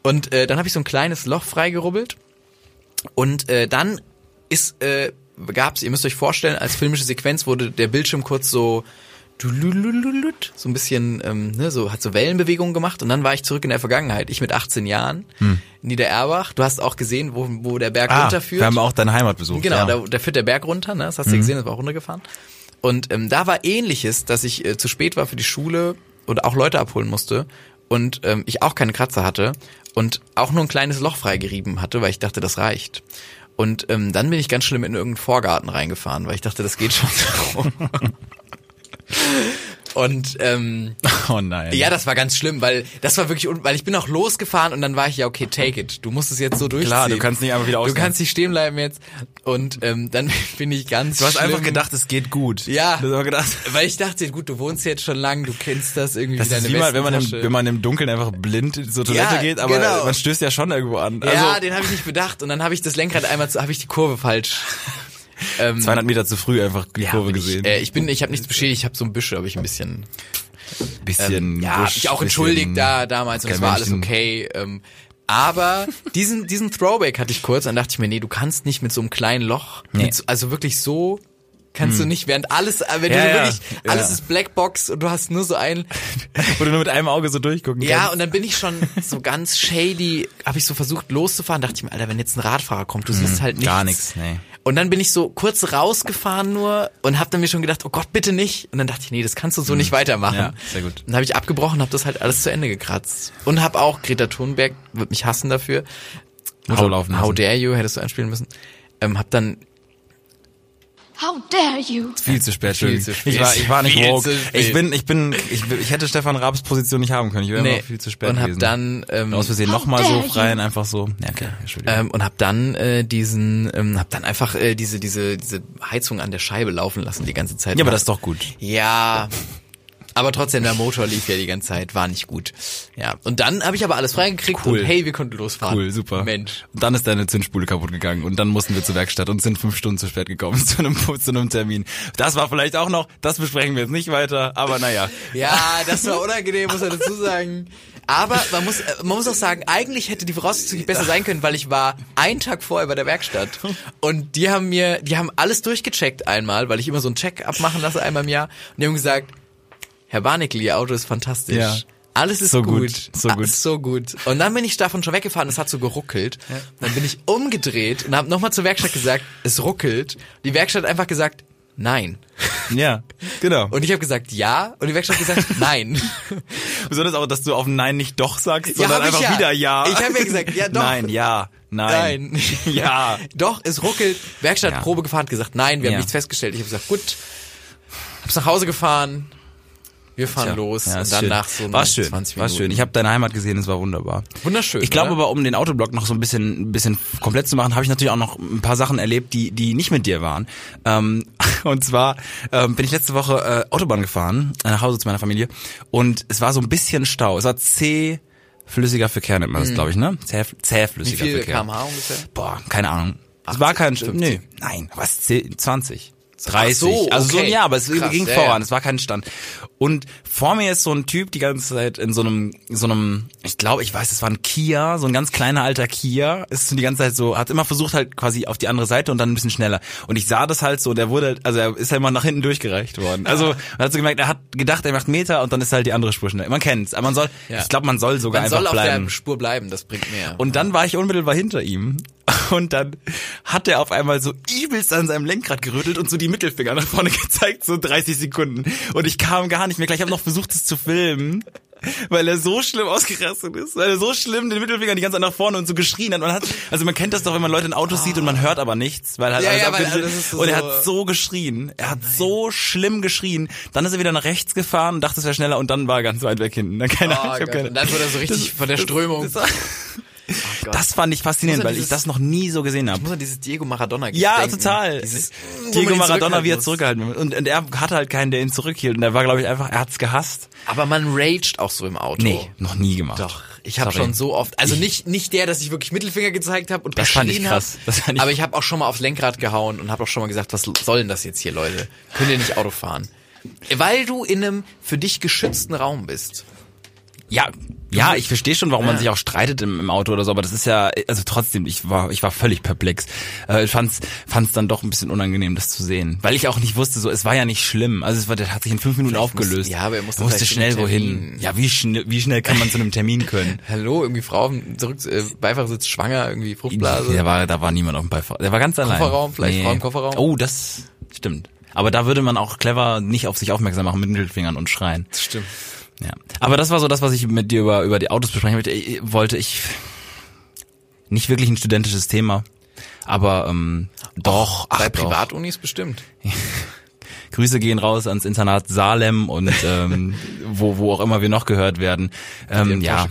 Und äh, dann habe ich so ein kleines Loch freigerubbelt und äh, dann ist äh, gab's, ihr müsst euch vorstellen, als filmische Sequenz wurde der Bildschirm kurz so so ein bisschen, ähm, ne, so hat so Wellenbewegungen gemacht und dann war ich zurück in der Vergangenheit. Ich mit 18 Jahren, Niedererbach. Du hast auch gesehen, wo, wo der Berg Hm. ah, runterführt. Wir haben auch deine Heimat besucht. Genau, ja. da, da führt der Berg runter, ne? Das hast du ja gesehen, das war auch runtergefahren. Und ähm, da war ähnliches, dass ich äh, zu spät war für die Schule und auch Leute abholen musste und ähm, ich auch keine Kratzer hatte und auch nur ein kleines Loch freigerieben hatte, weil ich dachte, das reicht. Und ähm, dann bin ich ganz schlimm in irgendeinen Vorgarten reingefahren, weil ich dachte, das geht schon so. Und ähm, Oh nein. ja, das war ganz schlimm, weil das war wirklich, weil ich bin auch losgefahren und dann war ich ja okay, take it. Du musst es jetzt so durchziehen. Klar, du kannst nicht einfach wieder Du aussteigen. kannst nicht stehen bleiben jetzt. Und ähm, dann bin ich ganz. Du hast schlimm, einfach gedacht, es geht gut. Ja. Du hast aber gedacht, weil ich dachte, gut, du wohnst jetzt schon lang, du kennst das irgendwie das ist wie mal, wenn man, im, wenn man im Dunkeln einfach blind zur Toilette Ja, geht, aber genau. man stößt ja schon irgendwo an. ja, Also den habe ich nicht bedacht und dann habe ich das Lenkrad einmal, habe ich die Kurve falsch. Ähm, 200 Meter zu früh einfach die ja, Kurve ich, gesehen. äh, ich bin, ich habe nichts beschädigt, ich habe so ein Büsche, habe ich ein bisschen bisschen ähm, ja, Busch, ich auch entschuldigt da damals und es war alles okay. Ähm, aber diesen diesen Throwback hatte ich kurz, dann dachte ich mir, nee, du kannst nicht mit so einem kleinen Loch, Nee. so- also wirklich so kannst du nicht, während alles, äh, wenn Ja, du ja, wirklich, alles ja. ist Blackbox und du hast nur so ein, Wo du nur mit einem Auge so durchgucken ja, kannst. und dann bin ich schon so ganz shady, habe ich so versucht loszufahren, dachte ich mir, Alter, wenn jetzt ein Radfahrer kommt, du siehst halt nichts. Gar nichts, nee. Und dann bin ich so kurz rausgefahren nur und habe dann mir schon gedacht, oh Gott, bitte nicht. Und dann dachte ich, nee, das kannst du so nicht weitermachen. Ja, sehr gut. Und dann habe ich abgebrochen, habe das halt alles zu Ende gekratzt. Und habe auch, Greta Thunberg wird mich hassen dafür. How, laufen how dare you, hättest du einspielen müssen. Ähm, hab dann How dare you? Viel zu spät, Viel zu spät. Ich war, ich war nicht Viel woke. Ich bin, ich bin, ich, ich hätte Stefan Raabs Position nicht haben können. Ich wäre Nee. immer viel zu spät und hab gewesen. dann ähm, aus Versehen nochmal so dare frei you. und einfach so. Ja, okay, Entschuldigung. ähm, und hab dann äh, diesen, ähm, hab dann einfach äh, diese diese diese Heizung an der Scheibe laufen lassen die ganze Zeit. ja, aber das ist doch gut. Ja, aber trotzdem, der Motor lief ja die ganze Zeit, war nicht gut. Ja, und dann habe ich aber alles freigekriegt Cool. und hey, wir konnten losfahren. Cool, super. Mensch. Und dann ist deine Zündspule kaputt gegangen und dann mussten wir zur Werkstatt und sind fünf Stunden zu spät gekommen zu einem, zu einem Termin. Das war vielleicht auch noch, das besprechen wir jetzt nicht weiter, aber naja. Ja, das war unangenehm, muss man dazu sagen. Aber man muss, äh, man muss auch sagen, eigentlich hätte die Voraussetzung besser sein können, weil ich war einen Tag vorher bei der Werkstatt und die haben mir, die haben alles durchgecheckt einmal, weil ich immer so einen Check-up machen lasse einmal im Jahr und die haben gesagt, Herr Barnickel, Ihr Auto ist fantastisch. Ja. Alles ist So gut. gut, so gut. So gut. Und dann bin ich davon schon weggefahren, es hat so geruckelt. Dann bin ich umgedreht und habe nochmal zur Werkstatt gesagt, es ruckelt. Die Werkstatt hat einfach gesagt, nein. Ja, genau. Und ich habe gesagt, ja. Und die Werkstatt hat gesagt, nein. Besonders auch, dass du auf Nein nicht doch sagst, Ja, sondern ich einfach ja. wieder Ja. Ich hab ja gesagt, ja, doch. Nein, ja, nein. Nein. Ja. Doch, es ruckelt. Werkstatt Ja. Probe gefahren, hat gesagt, nein, wir Ja. haben nichts festgestellt. Ich habe gesagt, gut. Hab's nach Hause gefahren. Wir fahren Tja, los. ja, und dann schön. nach so war schön, 20 war Minuten. schön. Ich habe deine Heimat gesehen, es war wunderbar. Wunderschön, Ich glaube aber, um den Autoblock noch so ein bisschen, ein bisschen komplett zu machen, habe ich natürlich auch noch ein paar Sachen erlebt, die, die nicht mit dir waren. Ähm, und zwar ähm, bin ich letzte Woche äh, Autobahn gefahren, äh, nach Hause zu meiner Familie, und es war so ein bisschen Stau. Es war zäh flüssiger Verkehr nennt man das, glaube ich, ne? Zäh, Wie zähflüssiger viel Verkehr. kmh ungefähr? Boah, keine Ahnung. Es 80, war kein, 50? nee, nein, was, 10, 20. 30. so, Also so, okay. ja, aber es Krass, ging ja, voran, ja. es war kein Stand. Und vor mir ist so ein Typ die ganze Zeit in so einem, so einem, ich glaube, ich weiß, es war ein Kia, so ein ganz kleiner alter Kia, ist die ganze Zeit so, hat immer versucht halt quasi auf die andere Seite und dann ein bisschen schneller. Und ich sah das halt so, der wurde, also er ist ja immer nach hinten durchgereicht worden. Also man hat so gemerkt, er hat gedacht, er macht Meter und dann ist halt die andere Spur schnell. Man kennt's, aber man soll, Ja. ich glaube, man soll sogar Man einfach soll auf bleiben. der Spur bleiben, das bringt mehr. Und dann war ich unmittelbar hinter ihm. Und dann hat er auf einmal so übelst an seinem Lenkrad gerüttelt und so die Mittelfinger nach vorne gezeigt, so 30 Sekunden. Und ich kam gar nicht mehr klar. Ich habe noch versucht, es zu filmen, weil er so schlimm ausgerastet ist. Weil er so schlimm den Mittelfinger die ganze Zeit nach vorne und so geschrien hat. Man hat also man kennt das doch, wenn man Leute in Autos sieht und man hört aber nichts. Weil halt Ja, alles ja, weil alles so- Und er hat so geschrien. Er hat so schlimm geschrien. Dann ist er wieder nach rechts gefahren und dachte, es wäre schneller und dann war er ganz weit weg hinten. Dann keine Oh Ahnung. ich hab keine- und dann wurde er so richtig von der Strömung. das, das fand ich faszinierend, er weil ich dieses- das noch nie so gesehen habe. Ich muss an dieses Diego Maradona Ja, denken. total. Dieses, Diego Maradona, wie er zurückgehalten wird. Und, und er hatte halt keinen, der ihn zurückhielt. Und er war, glaube ich, einfach, er hat's gehasst. Aber man raged auch so im Auto. Nee, noch nie gemacht. Doch, ich habe schon so oft, also nicht nicht der, dass ich wirklich Mittelfinger gezeigt habe und Das fand ich krass. hab, Das fand ich- aber ich habe auch schon mal aufs Lenkrad gehauen und habe auch schon mal gesagt, was soll denn das jetzt hier, Leute? Könnt ihr nicht Auto fahren? Weil du in einem für dich geschützten Raum bist. Ja, ja, ich verstehe schon, warum man Ja. sich auch streitet im, im Auto oder so, aber das ist ja, also trotzdem, ich war, ich war völlig perplex. Äh, ich fand's, fand's dann doch ein bisschen unangenehm, das zu sehen. Weil ich auch nicht wusste, so, es war ja nicht schlimm. Also es war, der hat sich in fünf Minuten Vielleicht aufgelöst. musste- ja, aber er musste Er musste schnell wohin. Ja, wie schnell, wie schnell kann man zu einem Termin können? Hallo, irgendwie Frau zurück, äh, Beifahrersitz schwanger, irgendwie Fruchtblase. Da war, da war niemand auf dem Beifahrer. Der war ganz allein. Kofferraum, vielleicht Frau im Kofferraum? Oh, das stimmt. Aber da würde man auch clever nicht auf sich aufmerksam machen mit Mittelfingern und schreien. Stimmt. Ja. Aber das war so das, was ich mit dir über, über die Autos besprechen wollte. Ich, wollte. ich nicht wirklich ein studentisches Thema. Aber ähm, doch, ach, Bei. Privatunis bestimmt. Grüße gehen raus ans Internat Salem und ähm, wo, wo auch immer wir noch gehört werden. Ähm, ja,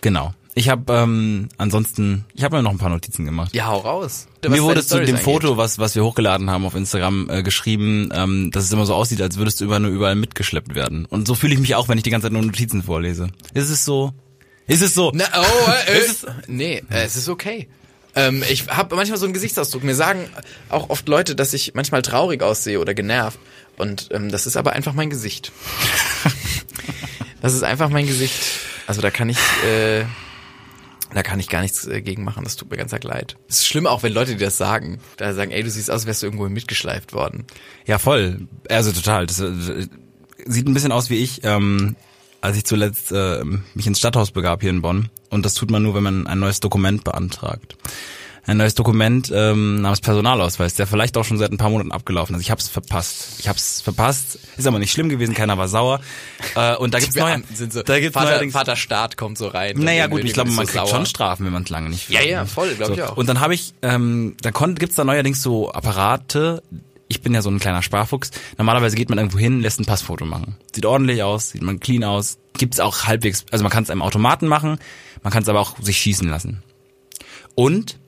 genau. Ich habe ähm, ansonsten, ich habe mir noch ein paar Notizen gemacht. Ja, hau raus. Mir wurde zu dem Foto, was, was wir hochgeladen haben auf Instagram, äh, geschrieben, ähm, dass es immer so aussieht, als würdest du über nur überall mitgeschleppt werden. Und so fühle ich mich auch, wenn ich die ganze Zeit nur Notizen vorlese. Ist es so? Ist es so? Na, oh, äh, Ist es- nee, äh, es ist okay. Ähm, ich habe manchmal so einen Gesichtsausdruck. Mir sagen auch oft Leute, dass ich manchmal traurig aussehe oder genervt. Und ähm, das ist aber einfach mein Gesicht. das ist einfach mein Gesicht. Also da kann ich, äh, da kann ich gar nichts äh, gegen machen. Das tut mir ganz arg leid. Es ist schlimm auch, wenn Leute dir das sagen. Da sagen, ey, du siehst aus, wärst du irgendwo mitgeschleift worden. Ja, voll. Also total. Das äh, sieht ein bisschen aus wie ich, ähm, als ich zuletzt äh, mich ins Stadthaus begab hier in Bonn. Und das tut man nur, wenn man ein neues Dokument beantragt. Ein neues Dokument ähm, namens Personalausweis, der vielleicht auch schon seit ein paar Monaten abgelaufen ist. Ich habe es verpasst. Ich habe es verpasst. Ist aber nicht schlimm gewesen, keiner war sauer. Äh, und da gibt's neue, sind so, da gibt's Vater, neuerdings Vater Staat kommt so rein. naja gut, ich glaube, man so kriegt sauer. schon Strafen, wenn man es lange nicht Ja, ja, voll, glaub ich auch. Und dann habe ich, ähm, da gibt's da neuerdings so Apparate, ich bin ja so ein kleiner Sparfuchs. Normalerweise geht man irgendwo hin, lässt ein Passfoto machen. Sieht ordentlich aus, sieht man clean aus. Gibt's auch halbwegs, also man kann es einem Automaten machen, man kann es aber auch sich schießen lassen. Und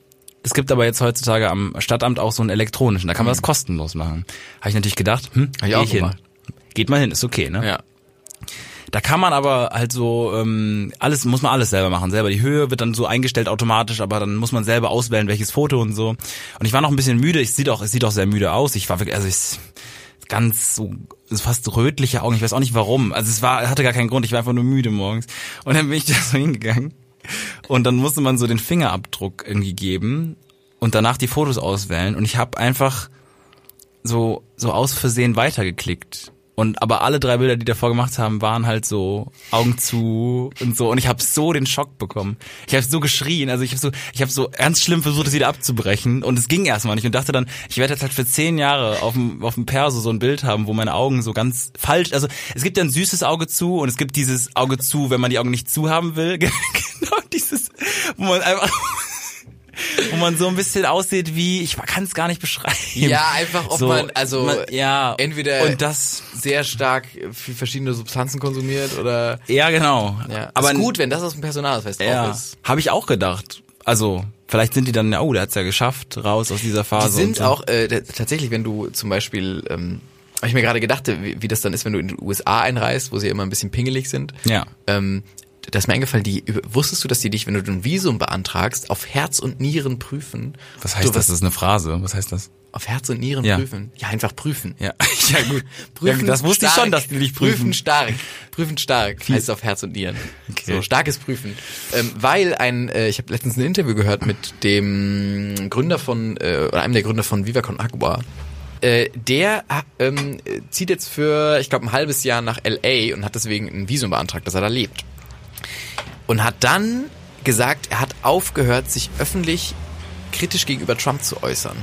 es gibt aber jetzt heutzutage am Stadtamt auch so einen elektronischen, da kann man das kostenlos machen. Habe ich natürlich gedacht, hm, Mhm. Hab ich geh auch hin. gemacht. Geht mal hin, ist okay, ne? Ja. Da kann man aber halt so ähm, alles muss man alles selber machen. Selber die Höhe wird dann so eingestellt automatisch, aber dann muss man selber auswählen, welches Foto und so. Und ich war noch ein bisschen müde. Ich sieht auch, es sieht auch sehr müde aus. Ich war wirklich, also ich ganz so fast rötliche Augen. Ich weiß auch nicht warum. Also es war hatte gar keinen Grund. Ich war einfach nur müde morgens. Und dann bin ich da so hingegangen und dann musste man so den Fingerabdruck irgendwie geben und danach die Fotos auswählen. Und ich habe einfach so so aus Versehen weitergeklickt. Und aber alle drei Bilder, die davor gemacht haben, waren halt so Augen zu und so. Und ich habe so den Schock bekommen. Ich habe so geschrien. Also ich habe so, ich habe so ernst schlimm versucht, es wieder abzubrechen. Und es ging erstmal nicht. Und dachte dann, ich werde jetzt halt für zehn Jahre auf dem auf dem Perso so ein Bild haben, wo meine Augen so ganz falsch. Also es gibt ja ein süßes Auge zu und es gibt dieses Auge zu, wenn man die Augen nicht zu haben will. genau dieses, wo man einfach wo man so ein bisschen aussieht wie, ich kann es gar nicht beschreiben. Ja, einfach, ob So, man, also, man- ja, entweder und das, sehr stark für verschiedene Substanzen konsumiert oder, ja genau. ja. aber ist gut, wenn das aus dem Personalausweis drauf ja, ist. habe ich auch gedacht. Also vielleicht sind die dann, oh, der hat's ja geschafft, raus aus dieser Phase. Die sind so. auch, äh, tatsächlich, wenn du zum Beispiel, ähm, habe ich mir gerade gedacht, wie, wie das dann ist, wenn du in die USA einreist, wo sie ja immer ein bisschen pingelig sind. Ja. Ähm, da ist mir eingefallen, die, wusstest du, dass die dich, wenn du ein Visum beantragst, auf Herz und Nieren prüfen? Was heißt du, das? Das ist eine Phrase. Was heißt das? Auf Herz und Nieren Ja. prüfen? Ja, einfach prüfen. Ja, ja gut. ja, das wusste ich stark. schon, dass die dich prüfen. Prüfen stark. Prüfen stark heißt es auf Herz und Nieren. Okay. So, starkes Prüfen. Ähm, weil ein, äh, ich habe letztens ein Interview gehört mit dem Gründer von, äh, oder einem der Gründer von Viva Con Agua. Äh, der ähm, äh, zieht jetzt für, ich glaube, ein halbes Jahr nach L.A. und hat deswegen ein Visum beantragt, dass er da lebt. Und hat dann gesagt, er hat aufgehört, sich öffentlich kritisch gegenüber Trump zu äußern.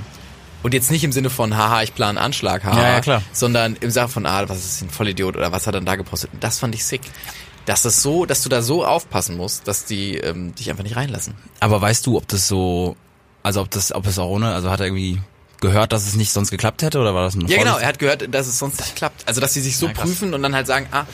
Und jetzt nicht im Sinne von, haha, ich plane einen Anschlag, haha, Ja, ja, klar. sondern im Sinne von, ah, was ist ein Vollidiot oder was hat er dann da gepostet. Und das fand ich sick. Dass das so, dass du da so aufpassen musst, dass die ähm, dich einfach nicht reinlassen. Aber weißt du, ob das so, also ob das, ob es auch ohne, also hat er irgendwie gehört, dass es nicht sonst geklappt hätte oder war das ein Ja, genau. Er hat gehört, dass es sonst nicht klappt. Also, dass sie sich so Ja, prüfen und dann halt sagen, ah,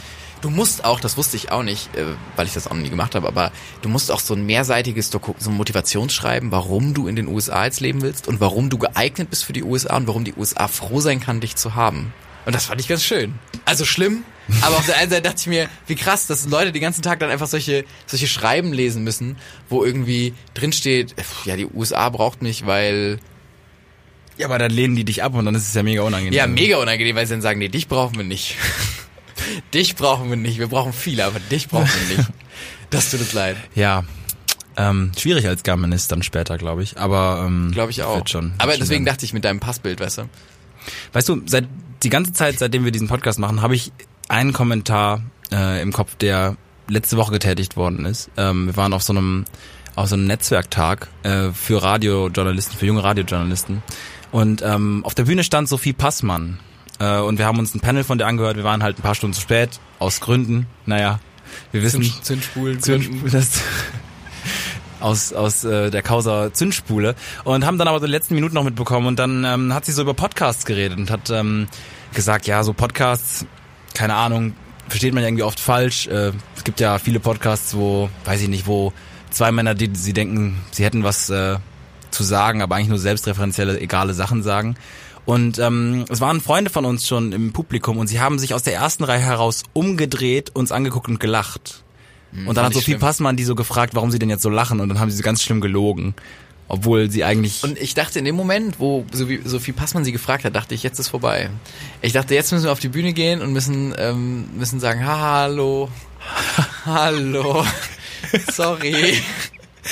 du musst auch, das wusste ich auch nicht, äh, weil ich das auch noch nie gemacht habe, aber du musst auch so ein mehrseitiges Doku so ein Motivationsschreiben, warum du in den USA jetzt leben willst und warum du geeignet bist für die USA und warum die USA froh sein kann, dich zu haben. Und das fand ich ganz schön. Also schlimm, aber auf der einen Seite dachte ich mir, wie krass, dass Leute den ganzen Tag dann einfach solche, solche Schreiben lesen müssen, wo irgendwie drinsteht, ja, die USA braucht mich, weil Ja, aber dann lehnen die dich ab und dann ist es ja mega unangenehm. ja, mega unangenehm, weil sie dann sagen, nee, dich brauchen wir nicht. dich brauchen wir nicht. Wir brauchen viele, aber dich brauchen wir nicht. Das tut uns leid. Ja. Ähm, schwierig als Garminist dann später, glaube ich. Aber ähm, Glaube ich auch. Schon, aber schon deswegen werden. dachte ich mit deinem Passbild, weißt du? Weißt du, seit die ganze Zeit, seitdem wir diesen Podcast machen, habe ich einen Kommentar äh, im Kopf, der letzte Woche getätigt worden ist. Ähm, wir waren auf so einem auf so einem Netzwerktag äh, für Radiojournalisten, für junge Radiojournalisten. Und ähm, auf der Bühne stand Sophie Passmann. Äh, und wir haben uns ein Panel von der angehört. Wir waren halt ein paar Stunden zu spät, aus Gründen. Naja, wir wissen. Zünd- Zündspulen. Zündspule, das aus aus äh, der Causa Zündspule und haben dann aber die letzten Minuten noch mitbekommen und dann ähm, hat sie so über Podcasts geredet und hat ähm, gesagt, ja, so Podcasts, keine Ahnung, versteht man ja irgendwie oft falsch. Äh, es gibt ja viele Podcasts, wo, weiß ich nicht, wo zwei Männer, die sie denken, sie hätten was äh, zu sagen, aber eigentlich nur selbstreferenzielle, egale Sachen sagen. Und ähm, es waren Freunde von uns schon im Publikum und sie haben sich aus der ersten Reihe heraus umgedreht, uns angeguckt und gelacht. Und dann hat Sophie schlimm. Passmann die so gefragt, warum sie denn jetzt so lachen und dann haben sie so ganz schlimm gelogen. Obwohl sie eigentlich... Und ich dachte in dem Moment, wo Sophie, Passmann sie gefragt hat, dachte ich, jetzt ist vorbei. Ich dachte, jetzt müssen wir auf die Bühne gehen und müssen, ähm, müssen sagen, ha, hallo, hallo, sorry,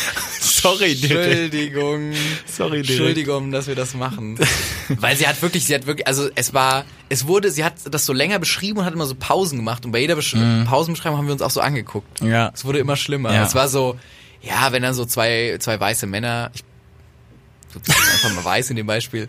sorry, Entschuldigung, Sorry, Derek. Entschuldigung, dass wir das machen. Weil sie hat wirklich, sie hat wirklich, also es war, es wurde, sie hat das so länger beschrieben und hat immer so Pausen gemacht und bei jeder Besch Pausenbeschreibung haben wir uns auch so angeguckt. Ja. Es wurde immer schlimmer. Ja. Es war so, ja, wenn dann so zwei, zwei weiße Männer, ich einfach mal weiß in dem Beispiel,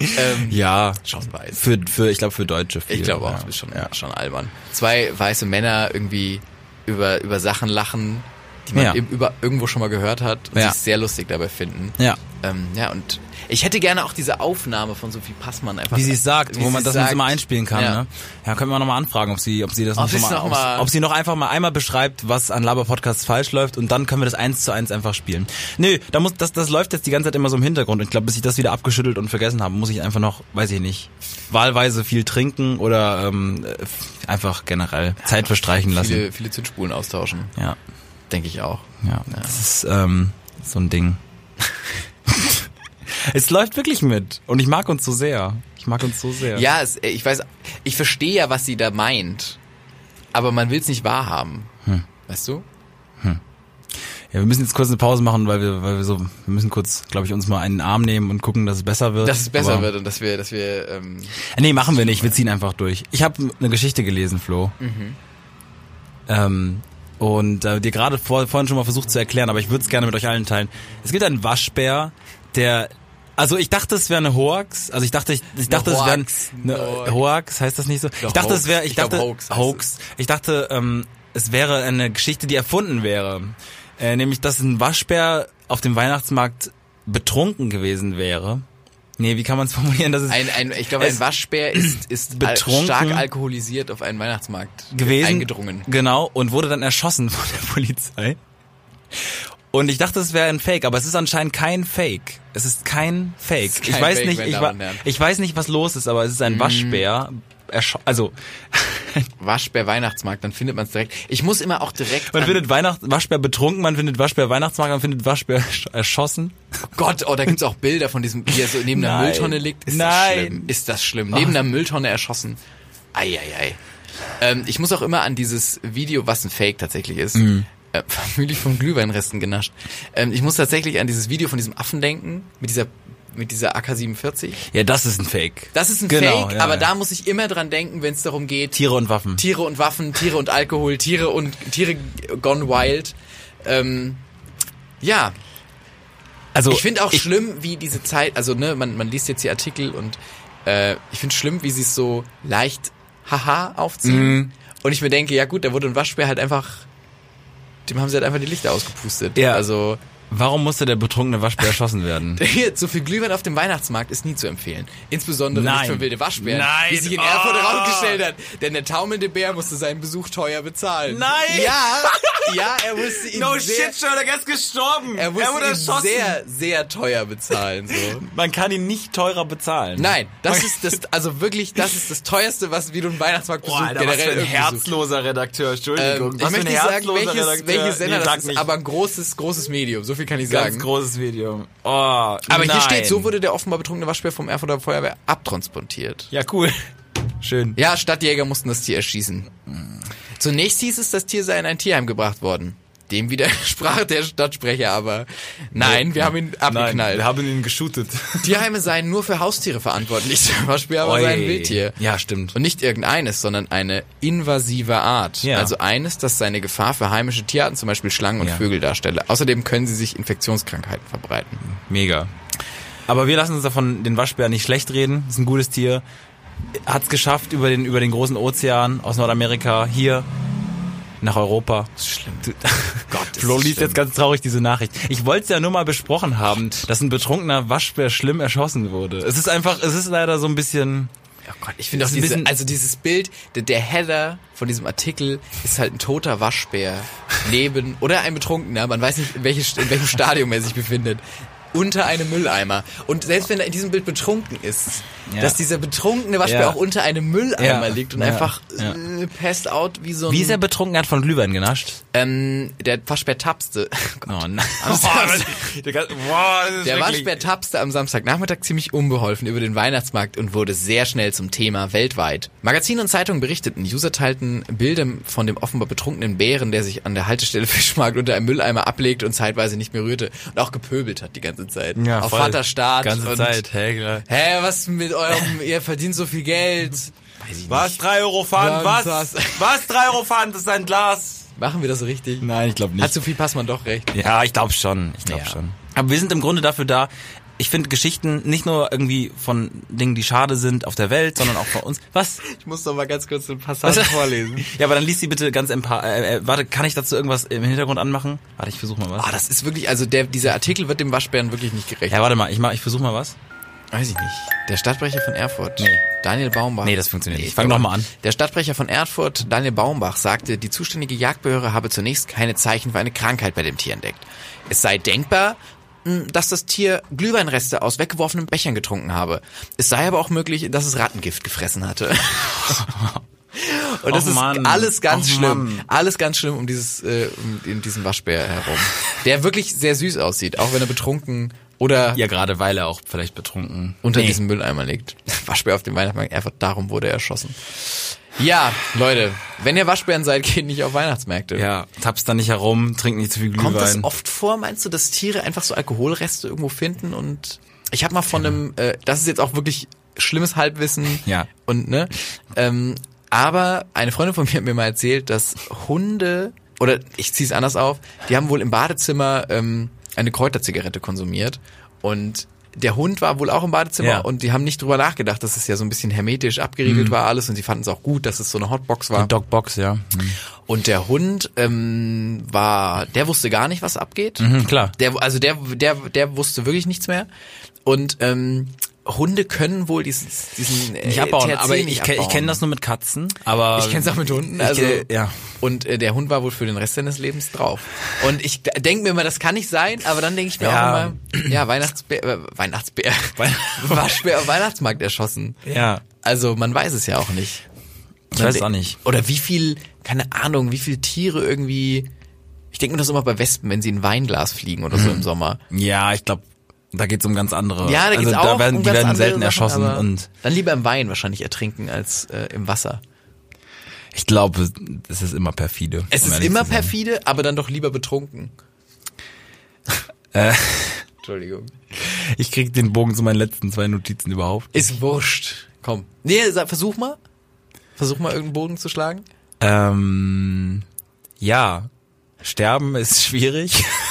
ähm, Ja, schon weiß. für, für ich glaube für Deutsche viel. Ich glaube auch, ja. schon, Ja. schon albern. Zwei weiße Männer irgendwie über, über Sachen lachen, die man Ja. eben über, irgendwo schon mal gehört hat und Ja. sich sehr lustig dabei finden. Ja. Ähm, ja, und ich hätte gerne auch diese Aufnahme von Sophie Passmann einfach. Wie sie es sagt, wo man das sagt. immer einspielen kann. Ja. Ne? Ja, können wir noch mal anfragen, ob sie, ob sie das Ob noch, mal, noch ob, mal- ob sie noch einfach mal einmal beschreibt, was an Laber Podcasts falsch läuft und dann können wir das eins zu eins einfach spielen. Nö, da muss das das läuft jetzt die ganze Zeit immer so im Hintergrund und ich glaube, bis ich das wieder abgeschüttelt und vergessen habe, muss ich einfach noch, weiß ich nicht, wahlweise viel trinken oder ähm, äh, einfach generell Zeit verstreichen lassen. Viele, viele Zündspulen austauschen. Ja, Denke ich auch. ja, das ist ähm, so ein Ding. es läuft wirklich mit und ich mag uns so sehr. Ich mag uns so sehr. Ja, es, äh, ich weiß, ich verstehe ja, was sie da meint. Aber man will es nicht wahrhaben. Hm. Weißt du? Ja, wir müssen jetzt kurz eine Pause machen, weil wir, weil wir so, wir müssen kurz, glaube ich, uns mal einen Arm nehmen und gucken, dass es besser wird. Dass es besser Aber- wird und dass wir, dass wir, ähm, Äh, Nee, machen wir nicht. Wir ziehen einfach durch. Ich habe eine Geschichte gelesen, Flo. Mhm. Ähm, und äh, dir gerade vor, vorhin schon mal versucht zu erklären, aber ich würde es gerne mit euch allen teilen. Es gibt einen Waschbär, der also ich dachte, es wäre eine Hoax. Also ich dachte, ich, ich dachte, es wäre Hoax. eine No. Hoax. Heißt das nicht so? Doch, ich dachte, es Hoax. wäre. Ich Ich glaub, dachte Hoax heißt Hoax. Ich dachte, ähm, es wäre eine Geschichte, die erfunden wäre. Äh, nämlich, dass ein Waschbär auf dem Weihnachtsmarkt betrunken gewesen wäre. Nee, wie kann man es formulieren? Das ist ein, ein, ich glaube, ein Waschbär ist, ist Betrunken. stark alkoholisiert auf einen Weihnachtsmarkt gewesen. eingedrungen. Genau, und wurde dann erschossen von der Polizei. Und ich dachte, es wäre ein Fake, aber es ist anscheinend kein Fake. Es ist kein Fake. ist kein ich weiß Fake, nicht, ich, ich weiß nicht, was los ist, aber es ist ein Waschbär. Erscho also, Waschbär Weihnachtsmarkt, dann findet man es direkt. Ich muss immer auch direkt. man an- findet Weihnacht Waschbär betrunken, man findet Waschbär Weihnachtsmarkt, man findet Waschbär ersch- erschossen. Oh Gott, oh, da gibt's auch Bilder von diesem, wie er so neben Nein. Mülltonne liegt. Ist Nein. das schlimm? Ist das schlimm? Neben einer Mülltonne erschossen. Eieiei. Ähm, ich muss auch immer an dieses Video, was ein Fake tatsächlich ist, Mhm. äh, vermutlich von Glühweinresten genascht. Ähm, ich muss tatsächlich an dieses Video von diesem Affen denken, mit dieser mit dieser AK-47. Ja, das ist ein Fake. Das ist ein Genau, Fake, ja, aber ja. da muss ich immer dran denken, wenn es darum geht, Tiere und Waffen. Tiere und Waffen, Tiere und Alkohol, Tiere und Tiere gone wild. Ähm, ja, Also ich finde auch schlimm, wie diese Zeit, also ne, man, man liest jetzt die Artikel und äh, ich finde schlimm, wie sie es so leicht haha aufziehen. Mhm. Und ich mir denke, ja gut, da wurde ein Waschbär halt einfach, dem haben sie halt einfach die Lichter ausgepustet. Ja. Also Warum musste der betrunkene Waschbär erschossen werden? hier, so viel Glühwein auf dem Weihnachtsmarkt ist nie zu empfehlen. Insbesondere Nein. nicht für wilde Waschbären, Nein. wie sich in Oh. Erfurt herausgestellt hat. Denn der taumelnde Bär musste seinen Besuch teuer bezahlen. Nein. Ja, ja, er musste ihn sehr, Sherlock, er ist gestorben. er musste ihn sehr, sehr teuer bezahlen. So. Man kann ihn nicht teurer bezahlen. Nein, das ist das, also wirklich, das ist das teuerste, was wie du einen Weihnachtsmarktbesuch Boah, Alter, was für ein besuchst. herzloser Redakteur, Entschuldigung. Ähm, was ich möchte nicht sagen, welches, Redakteur. welches Sender Nee, das ist, nicht. aber ein großes, großes Medium, so viel kann ich Ganz sagen. großes Video. Oh, aber nein. hier steht, so wurde der offenbar betrunkene Waschbär vom Erfurter Feuerwehr abtransportiert. Ja, cool. Schön. Ja, Stadtjäger mussten das Tier erschießen. Zunächst hieß es, das Tier sei in ein Tierheim gebracht worden. Dem widersprach der Stadtsprecher aber. Nein, wir haben ihn Nein, abgeknallt. wir haben ihn geshootet. Tierheime seien nur für Haustiere verantwortlich. Der Waschbär aber Oi. sei ein Wildtier. Ja, stimmt. Und nicht irgendeines, sondern eine invasive Art. Ja. Also eines, das seine Gefahr für heimische Tierarten, zum Beispiel Schlangen und Ja. Vögel darstelle. Außerdem können sie sich Infektionskrankheiten verbreiten. Mega. Aber wir lassen uns davon den Waschbär nicht schlecht reden. Ist ein gutes Tier. Hat's geschafft über den, über den großen Ozean aus Nordamerika hier nach Europa. Schlimm. Du- Gott, ist Flo das liest schlimm. jetzt ganz traurig diese Nachricht. Ich wollte es ja nur mal besprochen haben, dass ein betrunkener Waschbär schlimm erschossen wurde. Es ist einfach, es ist leider so ein bisschen. Oh Gott, ich finde auch Ist ein diese, bisschen- also dieses Bild, der, der Header von diesem Artikel ist halt ein toter Waschbär neben, oder ein Betrunkener, man weiß nicht, in, welches, in welchem Stadium er sich befindet, unter einem Mülleimer. Und selbst wenn er in diesem Bild betrunken ist, Ja. dass dieser betrunkene Waschbär Ja. auch unter einem Mülleimer Ja. liegt und einfach äh, passed out wie so ein... Wie ist er betrunken? Er hat von Glühwein genascht. Ähm, der Waschbär tapste. Oh nein. Am Samstag- der Der Waschbär tapste am Samstagnachmittag ziemlich unbeholfen über den Weihnachtsmarkt und wurde sehr schnell zum Thema weltweit. Magazine und Zeitungen berichteten, User teilten Bilder von dem offenbar betrunkenen Bären, der sich an der Haltestelle Fischmarkt unter einem Mülleimer ablegt und zeitweise nicht mehr rührte und auch gepöbelt hat die ganze Zeit. Ja, Auf voll. Vaterstaat. Ganze und, Zeit. Hey, klar. Hä, was mit eurem, ihr verdient so viel Geld. Weiß ich Was? nicht. Drei Euro? Ja, Was? was? Drei Euro Pfand? Das ist ein Glas. Machen wir das richtig? Nein, ich glaube Hat Sophie Passmann doch recht. Ja, ich glaube schon. Ich glaube Ja. schon. Aber wir sind im Grunde dafür da, ich finde Geschichten nicht nur irgendwie von Dingen, die schade sind auf der Welt, sondern auch von uns. Was? Ich muss doch mal ganz kurz eine Passage Was? vorlesen. Ja, aber dann liest sie bitte ganz empa äh, äh, warte, kann ich dazu irgendwas im Hintergrund anmachen? Warte, ich versuche mal was. Ah, das ist wirklich, also der, dieser Artikel wird dem Waschbären wirklich nicht gerecht. ja, warte mal, ich mach, ich versuche mal was. Weiß ich nicht. Der Stadtbrecher von Erfurt, Nee. Daniel Baumbach. Nee, das funktioniert nicht. ich Fang glaub noch mal an. Der Stadtbrecher von Erfurt, Daniel Baumbach, sagte, die zuständige Jagdbehörde habe zunächst keine Zeichen für eine Krankheit bei dem Tier entdeckt. Es sei denkbar, dass das Tier Glühweinreste aus weggeworfenen Bechern getrunken habe. Es sei aber auch möglich, dass es Rattengift gefressen hatte. Und das Och, ist alles ganz Och, schlimm. Mann. Alles ganz schlimm um dieses, äh, um in diesen Waschbär herum. Der wirklich sehr süß aussieht, auch wenn er betrunken oder Ja, gerade weil er auch vielleicht betrunken unter Nee. diesem Mülleimer liegt. Waschbär auf dem Weihnachtsmarkt, einfach darum wurde er erschossen. Ja, Leute, wenn ihr Waschbären seid, geht nicht auf Weihnachtsmärkte. Ja, tappst da nicht herum, trink nicht zu viel Glühwein. Kommt das oft vor, meinst du, dass Tiere einfach so Alkoholreste irgendwo finden und ich habe mal von einem, äh, das ist jetzt auch wirklich schlimmes Halbwissen Ja. und ne, ähm, aber eine Freundin von mir hat mir mal erzählt, dass Hunde oder ich ziehe es anders auf, die haben wohl im Badezimmer ähm, eine Kräuterzigarette konsumiert und der Hund war wohl auch im Badezimmer Ja. und die haben nicht drüber nachgedacht, dass es ja so ein bisschen hermetisch abgeriegelt war alles und sie fanden es auch gut, dass es so eine Hotbox war. Dogbox, ja. Und der Hund ähm, war, der wusste gar nicht, was abgeht. Mhm, klar. Der, also der, der, der wusste wirklich nichts mehr. Und ähm, Hunde können wohl diesen, diesen äh, Nicht abbauen, THC aber ich, nicht ich, kenn- ich abbauen. kenne das nur mit Katzen, aber Ich kenne es auch mit Hunden. Also, kenn- ja. Und äh, der Hund war wohl für den Rest seines Lebens drauf. Und ich denke mir immer, das kann nicht sein, aber dann denke ich mir Ja. auch immer, ja, Weihnachtsbär, äh, Weihnachtsbär, Waschbär auf Weihnachtsmarkt erschossen. Ja. Also man weiß es ja auch nicht. Ich weiß es auch nicht. Oder wie viel, keine Ahnung, wie viel Tiere irgendwie. Ich denke mir das immer bei Wespen, wenn sie in ein Weinglas fliegen oder so Mhm. im Sommer. Ja, ich glaube, da geht's um ganz andere. Ja, da also geht's auch da werden, um die werden selten Sachen, erschossen und dann lieber im Wein wahrscheinlich ertrinken als äh, im Wasser. ich glaube, es ist immer perfide. Es um ist immer perfide, aber dann doch lieber betrunken. Äh, Entschuldigung. ich krieg den Bogen zu meinen letzten zwei Notizen überhaupt. Ist wurscht. Komm. Nee, versuch mal. Versuch mal irgendeinen Bogen zu schlagen. Ähm, ja, sterben ist schwierig.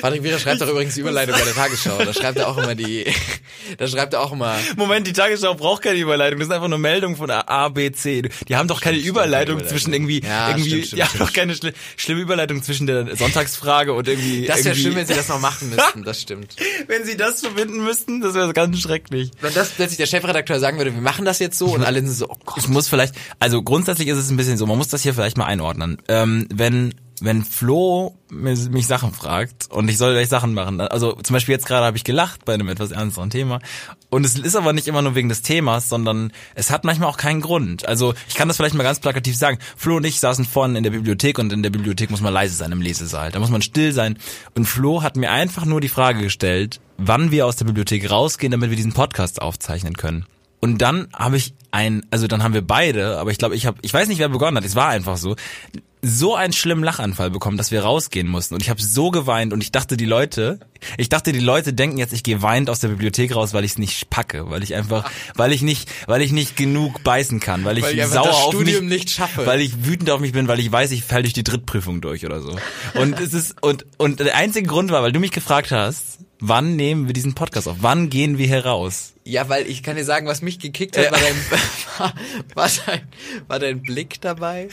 Patrick Wierer schreibt doch übrigens die Überleitung bei der Tagesschau. Da schreibt er auch immer die, da schreibt er auch immer, Moment, die Tagesschau braucht keine Überleitung. Das sind einfach nur Meldungen von A, B, C. Die haben doch keine Überleitung keine zwischen irgendwie, Ja, irgendwie, stimmt, stimmt, die haben stimmt. doch keine schli schlimme Überleitung zwischen der Sonntagsfrage und irgendwie. das wäre schön, wenn sie das noch machen müssten, das stimmt. wenn sie das verbinden müssten, das wäre ganz schrecklich. Wenn das plötzlich der Chefredakteur sagen würde, wir machen das jetzt so und alle sind so, oh Gott. Ich muss vielleicht, also grundsätzlich ist es ein bisschen so, man muss das hier vielleicht mal einordnen. Ähm, wenn wenn Flo mich Sachen fragt und ich soll gleich Sachen machen, also zum Beispiel jetzt gerade habe ich gelacht bei einem etwas ernsteren Thema und es ist aber nicht immer nur wegen des Themas, sondern es hat manchmal auch keinen Grund. Also ich kann das vielleicht mal ganz plakativ sagen. Flo und ich saßen vorne in der Bibliothek und in der Bibliothek muss man leise sein im Lesesaal. Da muss man still sein und Flo hat mir einfach nur die Frage gestellt, wann wir aus der Bibliothek rausgehen, damit wir diesen Podcast aufzeichnen können. Und dann habe ich ein, also dann haben wir beide, aber ich glaube, ich habe, ich weiß nicht, wer begonnen hat, es war einfach so, so einen schlimmen Lachanfall bekommen, dass wir rausgehen mussten. Und ich habe so geweint und ich dachte, die Leute, ich dachte, die Leute denken jetzt, ich gehe weint aus der Bibliothek raus, weil ich es nicht packe, weil ich einfach, weil ich nicht, weil ich nicht genug beißen kann, weil ich, Weil ich sauer das auf Studium mich, nicht schaffe. weil ich wütend auf mich bin, weil ich weiß, ich falle durch die Drittprüfung durch oder so. Und es ist und und der einzige Grund war, weil du mich gefragt hast, wann nehmen wir diesen Podcast auf? Wann gehen wir hier raus? Ja, weil ich kann dir sagen, was mich gekickt hat, Ja. war, dein, war, war, dein, war dein Blick dabei.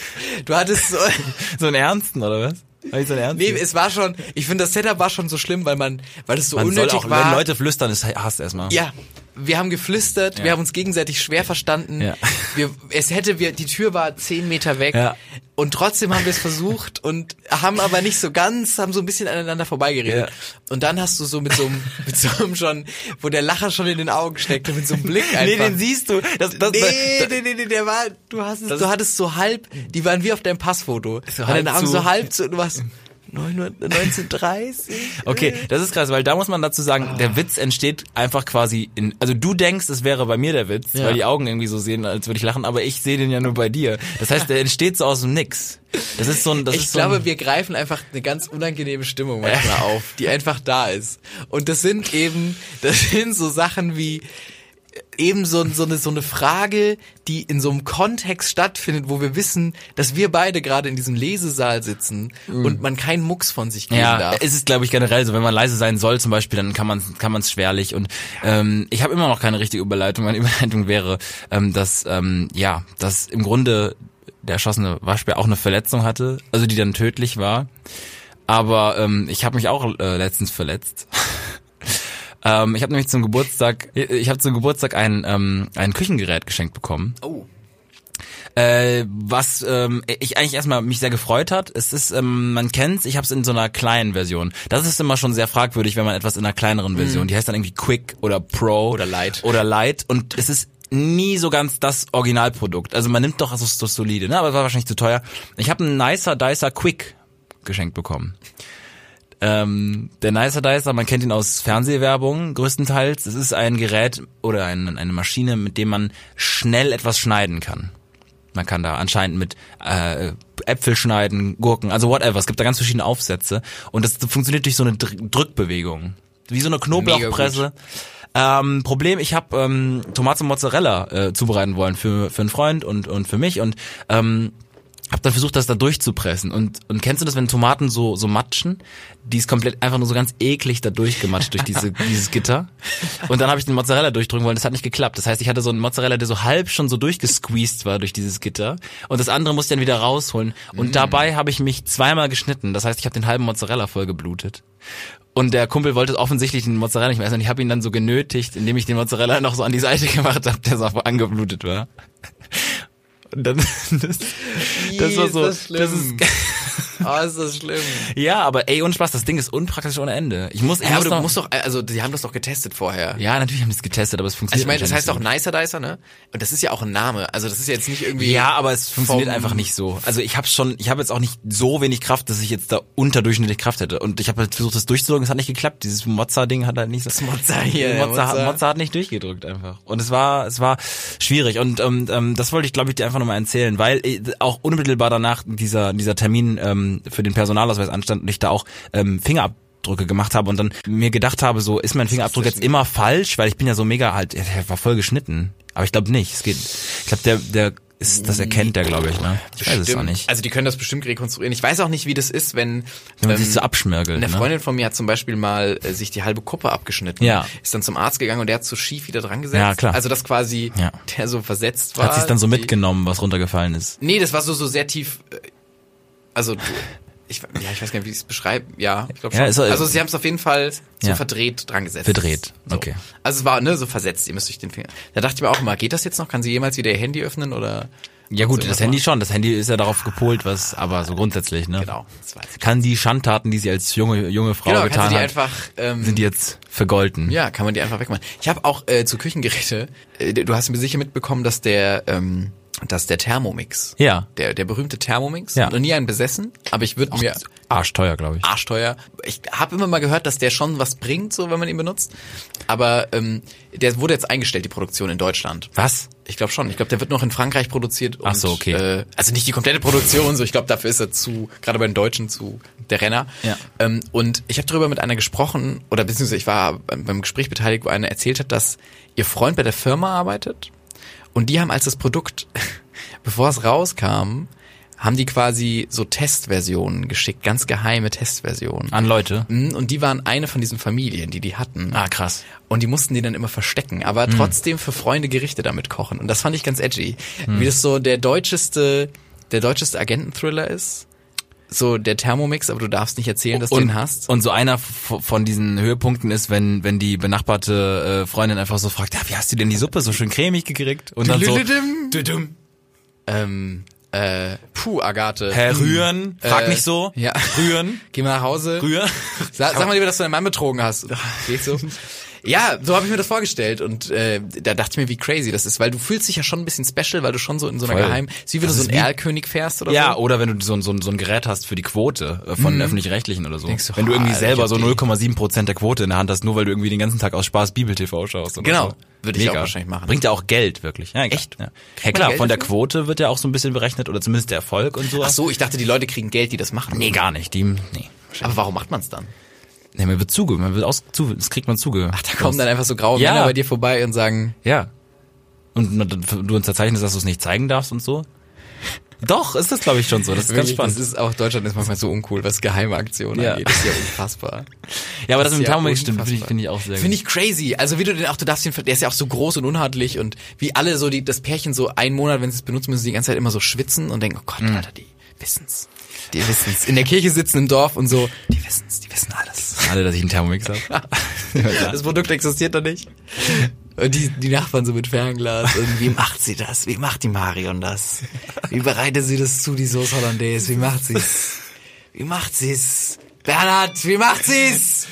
Du hattest so, So einen Ernsten oder was? War ich so ein Ernsten? nee, es war schon, ich finde das Setup war schon so schlimm, weil man, weil es so Man soll unnötig auch, war. wenn Leute flüstern, das hasst erstmal. ja, wir haben geflüstert, wir Ja. haben uns gegenseitig schwer verstanden. Ja. Wir, es hätte, wir, die Tür war zehn Meter weg. Ja. Und trotzdem haben wir es versucht und haben aber nicht so ganz, haben so ein bisschen aneinander vorbeigeredet. Ja. Und dann hast du so mit so einem, mit so einem schon, wo der Lacher schon in den Augen steckte, mit so einem Blick einfach. Nee, den siehst du. Das, das, Nee, das, nee, nee, nee, der war, du hast es, du hattest so halb, die waren wie auf deinem Passfoto. So deine halb Augen zu. so halb zu, du warst 900 1930. Okay, das ist krass, weil da muss man dazu sagen, der Witz entsteht einfach quasi in, also du denkst, es wäre bei mir der Witz, Ja. weil die Augen irgendwie so sehen, als würde ich lachen, aber ich sehe den ja nur bei dir. Das heißt, der entsteht so aus dem Nix. Das ist so ein, das Ich ist so glaube, ein, wir greifen einfach eine ganz unangenehme Stimmung manchmal auf, die einfach da ist. Und das sind eben, das sind so Sachen wie, eben so, so, eine, so eine Frage, die in so einem Kontext stattfindet, wo wir wissen, dass wir beide gerade in diesem Lesesaal sitzen und man keinen Mucks von sich geben Ja, darf. es ist, glaube ich, generell so, wenn man leise sein soll zum Beispiel, dann kann man kann man es schwerlich. Und ähm, ich habe immer noch keine richtige Überleitung. Meine Überleitung wäre, ähm, dass ähm, ja, dass im Grunde der erschossene Waschbär auch eine Verletzung hatte, also die dann tödlich war. Aber ähm, ich habe mich auch äh, letztens verletzt. ähm, ich habe nämlich zum Geburtstag, ich habe zum Geburtstag ein ähm, ein Küchengerät geschenkt bekommen. oh. Äh, was ähm, ich eigentlich erstmal mich sehr gefreut hat, es ist, ähm, man kennt's, ich habe es in so einer kleinen Version. Das ist immer schon sehr fragwürdig, wenn man etwas in einer kleineren Version, die heißt dann irgendwie Quick oder Pro Oder Light. oder Light und es ist nie so ganz das Originalprodukt. Also man nimmt doch also das solide, ne? aber es war wahrscheinlich zu teuer. Ich habe einen Nicer Dicer Quick geschenkt bekommen. Ähm, der Nicer Dicer, man kennt ihn aus Fernsehwerbung größtenteils. Es ist ein Gerät oder ein, eine Maschine, mit dem man schnell etwas schneiden kann. Man kann da anscheinend mit äh, Äpfel schneiden, Gurken, also whatever. Es gibt da ganz verschiedene Aufsätze und das funktioniert durch so eine Dr Drückbewegung, wie so eine Knoblauchpresse. Ähm, Problem, ich habe ähm, Tomate und Mozzarella äh, zubereiten wollen für für einen Freund und und für mich und ähm, hab dann versucht, das da durchzupressen. Und, und kennst du das, wenn Tomaten so, so matschen? Die ist komplett einfach nur so ganz eklig da durchgematscht durch diese, dieses Gitter. Und dann habe ich den Mozzarella durchdrücken wollen, das hat nicht geklappt. Das heißt, ich hatte so einen Mozzarella, der so halb schon so durchgesqueezed war durch dieses Gitter. Und das andere musste ich dann wieder rausholen. Und dabei habe ich mich zweimal geschnitten. Das heißt, ich habe den halben Mozzarella voll geblutet. Und der Kumpel wollte offensichtlich den Mozzarella nicht mehr essen. Und ich habe ihn dann so genötigt, indem ich den Mozzarella noch so an die Seite gemacht habe, der so angeblutet war. Dann, das, das war so, das das ist, Oh, ist das schlimm. ja, aber ey, ohne Spaß, das Ding ist unpraktisch ohne Ende. Ich muss, ich Ja, muss aber du musst doch, also die haben das doch getestet vorher. ja, natürlich haben die es getestet, aber es Also funktioniert ich meine, das heißt auch Nicer Dicer, ne? Und das ist ja auch ein Name. Also das ist ja jetzt nicht nicht irgendwie. Ja, aber es funktioniert einfach nicht so. Also ich habe schon, ich habe jetzt auch nicht so wenig Kraft, dass ich jetzt da unterdurchschnittlich Kraft hätte. Und ich habe halt versucht, das durchzudrücken, es hat nicht geklappt. Dieses Mozza-Ding hat halt nicht so. Das Mozza hier, Mozza, Mozza. Mozza. Mozza hat nicht durchgedrückt einfach. Und es war, es war schwierig. Und ähm, ähm, das wollte ich, glaube ich, dir einfach nochmal erzählen, weil äh, auch unmittelbar danach dieser dieser Termin ähm, für den Personalausweis anstand und ich da auch ähm, Fingerabdrücke gemacht habe und dann mir gedacht habe, so ist mein Fingerabdruck jetzt immer falsch, weil ich bin ja so mega halt, der war voll geschnitten. Aber ich glaube nicht. Es geht. Ich glaube, der der ist, das erkennt der, glaube ich. Ne? Ich weiß es auch nicht. Also die können das bestimmt rekonstruieren. Ich weiß auch nicht, wie das ist, wenn Wenn man ähm, sich so abschmirgelt. Eine ne? Freundin von mir hat zum Beispiel mal äh, sich die halbe Kuppe abgeschnitten. Ja. Ist dann zum Arzt gegangen und der hat so schief wieder dran gesetzt. Ja, klar. Also das quasi, Ja. der so versetzt war. Hat sie es dann so Die- mitgenommen, was runtergefallen ist. Nee, das war so, so sehr tief. Also, ich, ja, ich weiß gar nicht, wie ich es beschreibe. Ja, ich glaube schon. Ja, also sie haben es auf jeden Fall so Ja. verdreht dran gesetzt. Verdreht, So. okay. Also es war ne, so versetzt, ihr müsst euch den Finger. Da dachte ich mir auch immer, geht das jetzt noch? Kann sie jemals wieder ihr Handy öffnen oder? Ja gut, So, das Handy war- schon. Das Handy ist ja darauf gepolt, was, aber so grundsätzlich, ne? Genau. Kann die Schandtaten, die sie als junge junge Frau Genau, getan kannst du die hat, einfach, ähm, sind die jetzt vergolten? Ja, kann man die einfach wegmachen. Ich habe auch äh, zu Küchengeräte, äh, du hast mir sicher mitbekommen, dass der, ähm, dass der Thermomix, Ja. der, der berühmte Thermomix, Ja. noch nie einen besessen, aber ich würde mir Arschteuer, glaube ich. arschteuer. Ich habe immer mal gehört, dass der schon was bringt, so wenn man ihn benutzt. Aber ähm, der wurde jetzt eingestellt, die Produktion in Deutschland. Was? Ich glaube schon. Ich glaube, der wird noch in Frankreich produziert. Und, Ach so, okay. Äh, also nicht die komplette Produktion, so ich glaube, dafür ist er zu, gerade bei den Deutschen zu der Renner. Ja. Ähm, und ich habe darüber mit einer gesprochen, oder beziehungsweise ich war beim, beim Gespräch beteiligt, wo einer erzählt hat, dass ihr Freund bei der Firma arbeitet. Und die haben als das Produkt, bevor es rauskam, haben die quasi so Testversionen geschickt, ganz geheime Testversionen. An Leute. Mhm, Und die waren eine von diesen Familien, die die hatten. Ah, krass. Und die mussten die dann immer verstecken, aber trotzdem für Freunde Gerichte damit kochen. Und das fand ich ganz edgy. Wie das so der deutscheste, der deutscheste Agenten-Thriller ist. So der Thermomix, aber du darfst nicht erzählen, dass du den hast. Und so einer von diesen Höhepunkten ist, wenn wenn die benachbarte äh, Freundin einfach so fragt, ja, wie hast du denn die Suppe so schön cremig gekriegt? Und dann so. Ähm, äh, puh, Agathe. Hä, rühren? Frag Äh, nicht so. ja. Rühren. Geh mal nach Hause. Rühren. Sag, sag mal lieber, dass du deinen Mann betrogen hast. Geht so? Ja, so habe ich mir das vorgestellt und äh, da dachte ich mir, wie crazy das ist, weil du fühlst dich ja schon ein bisschen special, weil du schon so in so einer Voll. Geheim, wie wenn Das du so einen Erlkönig fährst oder Ja, so. oder wenn du so, ein- so, ein- so ein Gerät hast für die Quote äh, von öffentlich-rechtlichen oder so. Mhm. Du, wenn du irgendwie ah, selber ich so hab die- 0,7 Prozent der Quote in der Hand hast, nur weil du irgendwie den ganzen Tag aus Spaß Bibel-TV schaust. Genau. So. Würde ich Mega. auch wahrscheinlich machen. Bringt ja auch Geld, wirklich. Ja. Echt? Ja, ja klar, Geld von der? Quote wird ja auch so ein bisschen berechnet oder zumindest der Erfolg und so. Ach so, ich dachte, die Leute kriegen Geld, die das machen. Nee, gar nicht. Die, nee. Aber warum macht man es dann? Nee, man wird zuge, man wird aus, zu, das kriegt man zuge. Ach, da kommen dann einfach so graue Ja. Männer bei dir vorbei und sagen, Ja. Und du unterzeichnest, dass du es nicht zeigen darfst und so? Doch, ist das glaube ich schon so. Das ist ganz wirklich, spannend. das ist auch, Deutschland ist manchmal so uncool, was geheime Aktionen Ja. angeht. Das ist ja unfassbar. ja, aber das ist mit dem ja Thermomix stimmt, finde ich, finde ich auch sehr Finde ich crazy. Also wie du den auch, du darfst ihn, der ist ja auch so groß und unhandlich und wie alle so die, das Pärchen so einen Monat, wenn sie es benutzen, müssen sie die ganze Zeit immer so schwitzen und denken, oh Gott, Mhm. Alter, die wissen's. Die wissen's. In der Kirche sitzen im Dorf und so, die wissen's, die wissen alles. Schade, dass ich einen Thermomix habe. Das Produkt existiert doch nicht. Und die, die Nachbarn so mit Fernglas. Und wie macht sie das? Wie macht die Marion das? Wie bereitet sie das zu, die Sauce Hollandaise? Wie macht sie's? Wie macht sie's? Bernhard, wie macht sie's?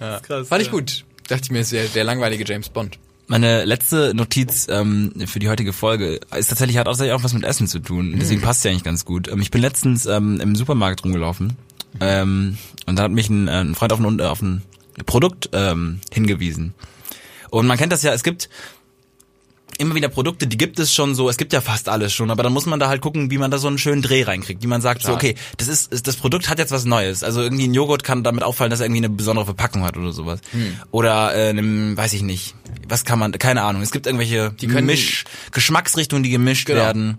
Ja. Fand ich gut. Dachte ich mir, es wäre der langweilige James Bond. Meine letzte Notiz ähm, für die heutige Folge ist tatsächlich hat tatsächlich auch was mit Essen zu tun. Deswegen passt ja eigentlich ganz gut. Ähm, ich bin letztens ähm, im Supermarkt rumgelaufen ähm, und da hat mich ein, äh, ein Freund auf ein, auf ein Produkt ähm, hingewiesen. Und man kennt das ja, es gibt immer wieder Produkte, die gibt es schon so, es gibt ja fast alles schon, aber dann muss man da halt gucken, wie man da so einen schönen Dreh reinkriegt, wie man sagt, so, Klar. okay, das ist, das Produkt hat jetzt was Neues. Also irgendwie ein Joghurt kann damit auffallen, dass er irgendwie eine besondere Verpackung hat oder sowas. Oder äh, einem, weiß ich nicht, was kann man, keine Ahnung. Es gibt irgendwelche Die können- Misch, Geschmacksrichtungen, die gemischt Genau. werden.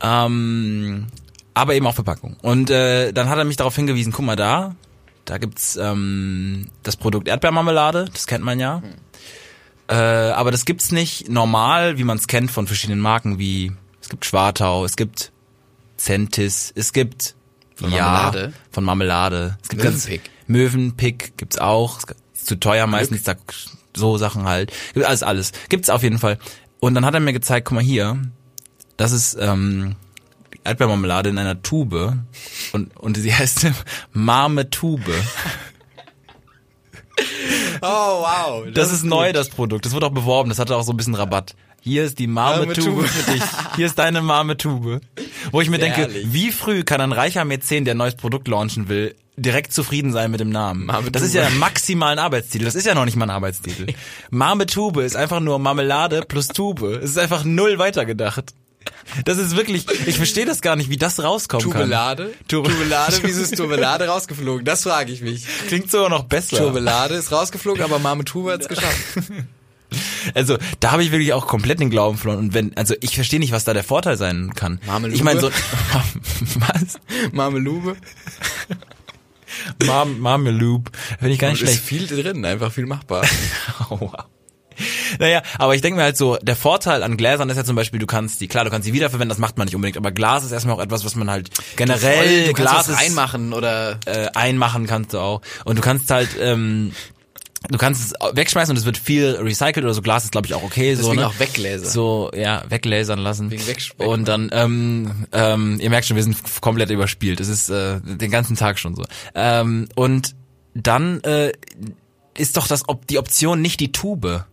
Ähm, aber eben auch Verpackung. Und äh, dann hat er mich darauf hingewiesen, guck mal da, da gibt's ähm, das Produkt Erdbeermarmelade, das kennt man ja. Äh, aber das gibt's nicht normal, wie man es kennt von verschiedenen Marken, wie es gibt Schwartau, es gibt Centis, es gibt Von ja, Marmelade? von Marmelade. Es gibt Mövenpick. Ganz, Mövenpick gibt's auch. Ist zu teuer meistens, da, so Sachen halt. Gibt alles, alles. Gibt's auf jeden Fall. Und dann hat er mir gezeigt, guck mal hier, das ist ähm, Erdbeermarmelade in einer Tube und und sie heißt Marmetube. Oh, wow. Das, ist neu, das Produkt. Das wird auch beworben. Das hatte auch so ein bisschen Rabatt. Hier ist die Marmetube für dich. Hier ist deine Marmetube. Wo ich mir denke, herrlich. wie früh kann ein reicher Mäzen, der ein neues Produkt launchen will, direkt zufrieden sein mit dem Namen? Marmetube. Das ist ja maximal ein Arbeitstitel. Das ist ja noch nicht mal ein Arbeitstitel. Marmetube ist einfach nur Marmelade plus Tube. Es ist einfach null weitergedacht. Das ist wirklich, ich verstehe das gar nicht, wie das rauskommen Tubelade? Tube- Tubelade? Wieso ist Tubelade rausgeflogen? Das frage ich mich. kann. Klingt sogar noch besser. Tubelade ist rausgeflogen, aber Marmetube hat's geschafft. Also, da habe ich wirklich auch komplett den Glauben verloren. Und wenn, also ich verstehe nicht, was da der Vorteil sein kann. Marmelube? Ich meine so, was? Marmelube? Mar Marmelube. Finde ich gar nicht ist schlecht. viel drin, einfach viel machbar. Wow. Naja, aber ich denke mir halt so, der Vorteil an Gläsern ist ja zum Beispiel, du kannst die, klar, du kannst sie wiederverwenden, das macht man nicht unbedingt, aber Glas ist erstmal auch etwas, was man halt generell, du Glas was ist, reinmachen oder äh, einmachen kannst du auch. Und du kannst halt, ähm, du kannst es wegschmeißen und es wird viel recycelt oder so. Glas ist, glaube ich, auch okay. so, Deswegen ne? auch weglasern. So, ja, weglasern lassen. Und dann, ähm, ähm, ihr merkt schon, wir sind komplett überspielt. Es ist äh, den ganzen Tag schon so. Ähm, und dann äh, ist doch das Op die Option nicht die Tube.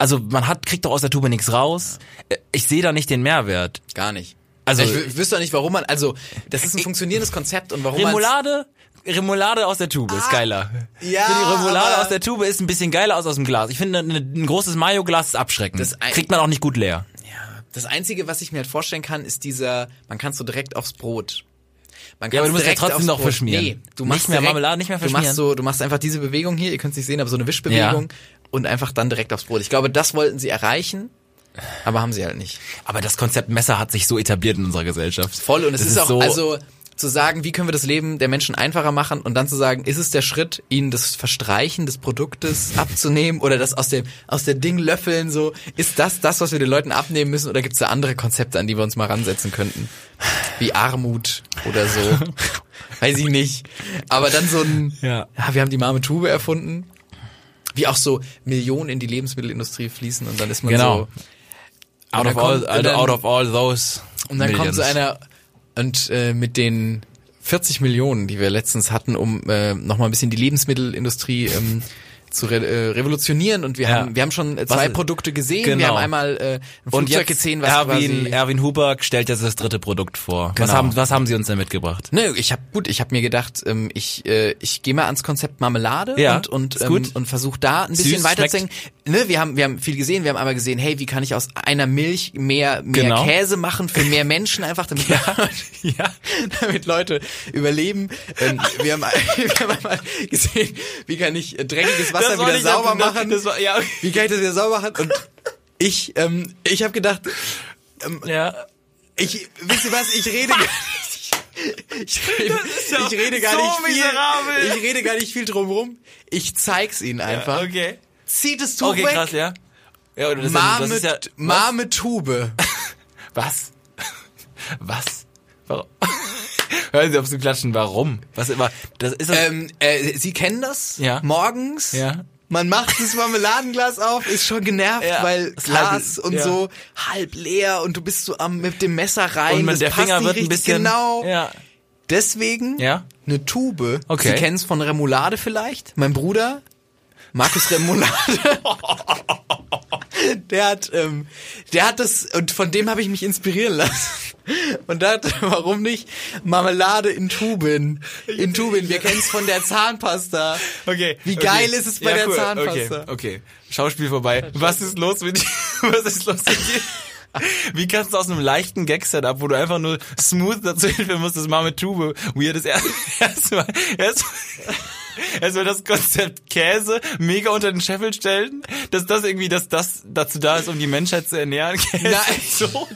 Also man hat kriegt doch aus der Tube nichts raus. Äh, Ich sehe da nicht den Mehrwert. gar nicht. Also- ich wü- wüsste auch nicht, warum man, also, das ist ein funktionierendes Konzept und warum man Remoulade, Remoulade aus der Tube ist geiler. ja, finde, die Remoulade aus der Tube ist ein bisschen geiler als aus dem Glas. Ich finde, eine, ein großes Mayo-Glas ist abschreckend. Das Kriegt man auch nicht gut leer. Das Einzige, was ich mir halt vorstellen kann, ist dieser, man kann so direkt aufs Brot. Man Ja, aber du musst ja trotzdem aufs noch Brot. verschmieren. Nee, du Nicht machst mehr direkt, Marmelade, nicht mehr Du machst verschmieren. so, du machst einfach diese Bewegung hier, ihr könnt es nicht sehen, aber so eine Wischbewegung und einfach dann direkt aufs Brot. Ich glaube, das wollten sie erreichen, aber haben sie halt nicht. Aber das Konzept Messer hat sich so etabliert in unserer Gesellschaft. Voll und es Das ist, auch, so, also zu sagen, wie können wir das Leben der Menschen einfacher machen und dann zu sagen, ist es der Schritt, ihnen das Verstreichen des Produktes abzunehmen oder das aus dem aus der Ding löffeln so, ist das das, was wir den Leuten abnehmen müssen oder gibt es da andere Konzepte, an die wir uns mal ransetzen könnten? Wie Armut oder so. Weiß ich nicht. Aber dann so ein, Ja. wir haben die warme Tube erfunden. Wie auch so Millionen in die Lebensmittelindustrie fließen und dann ist man Genau. so. out, of all, und dann- out of all those. und dann kommt so Millions. einer und äh, mit den 40 Millionen, die wir letztens hatten, um äh, nochmal ein bisschen die Lebensmittelindustrie ähm, zu re äh, revolutionieren und wir Ja. haben wir haben schon äh, zwei Was- Produkte gesehen. Genau. Wir haben einmal äh, ein Und Flugzeug jetzt gesehen, was Erwin, Erwin Huber stellt jetzt das dritte Produkt vor. Was, Genau. haben, was haben Sie uns denn mitgebracht? Nö, ich habe gut, ich habe mir gedacht, ähm, ich äh, ich gehe mal ans Konzept Marmelade Ja, und und ähm, und versuche da ein bisschen weiterzudenken. Ne, wir haben wir haben viel gesehen, wir haben einmal gesehen, hey, wie kann ich aus einer Milch mehr mehr Genau. Käse machen für mehr Menschen einfach, damit Ja. damit Leute überleben. Ähm, wir, haben, wir haben einmal gesehen, wie kann ich äh, dreckiges Wasser war wieder sauber das- machen. das war- ja. Wie kann ich das wieder sauber machen? Und ich ähm, ich habe gedacht, Ja. ich wisst ihr was, ich rede gar nicht. Ich rede, ja ich rede gar so nicht viel. miserabel. Ich rede gar nicht viel drumrum. Ich zeig's ihnen einfach. Okay. Zieht das Tuch Okay, weg. krass, ja. Ja, oder das, Marme, das ist ja, Marme Tube. was? Was? Warum? Hören Sie auf zu klatschen, warum? Was immer, das ist das, ähm, äh, Sie kennen das? Ja. Morgens? Ja. Man macht das Marmeladenglas auf, ist schon genervt, Ja. weil Glas halb- und ja. so halb leer und du bist so am mit dem Messer rein. und das der passt Finger wird ein bisschen, genau. ja. Deswegen Ja. eine Tube. Okay. Sie kennen es von Remoulade vielleicht? Mein Bruder, Markus Remoulade. der hat, ähm, der hat das, und von dem habe ich mich inspirieren lassen. Und da hat, warum nicht, Marmelade in Tuben. In Tuben. Wir kennen es von der Zahnpasta. Okay. Wie okay. geil ist es bei Ja, der cool. Zahnpasta? Okay, okay. Schauspiel vorbei. Was ist los mit dir? Was ist los mit dir? Wie kannst du aus einem leichten Gag-Setup, wo du einfach nur smooth dazu hinführen musst, das mal mit Tube, weird ist erstmal, erstmal, erstmal das Konzept Käse mega unter den Scheffel stellen, dass das irgendwie, dass das dazu da ist, um die Menschheit zu ernähren. Käse Nein. so.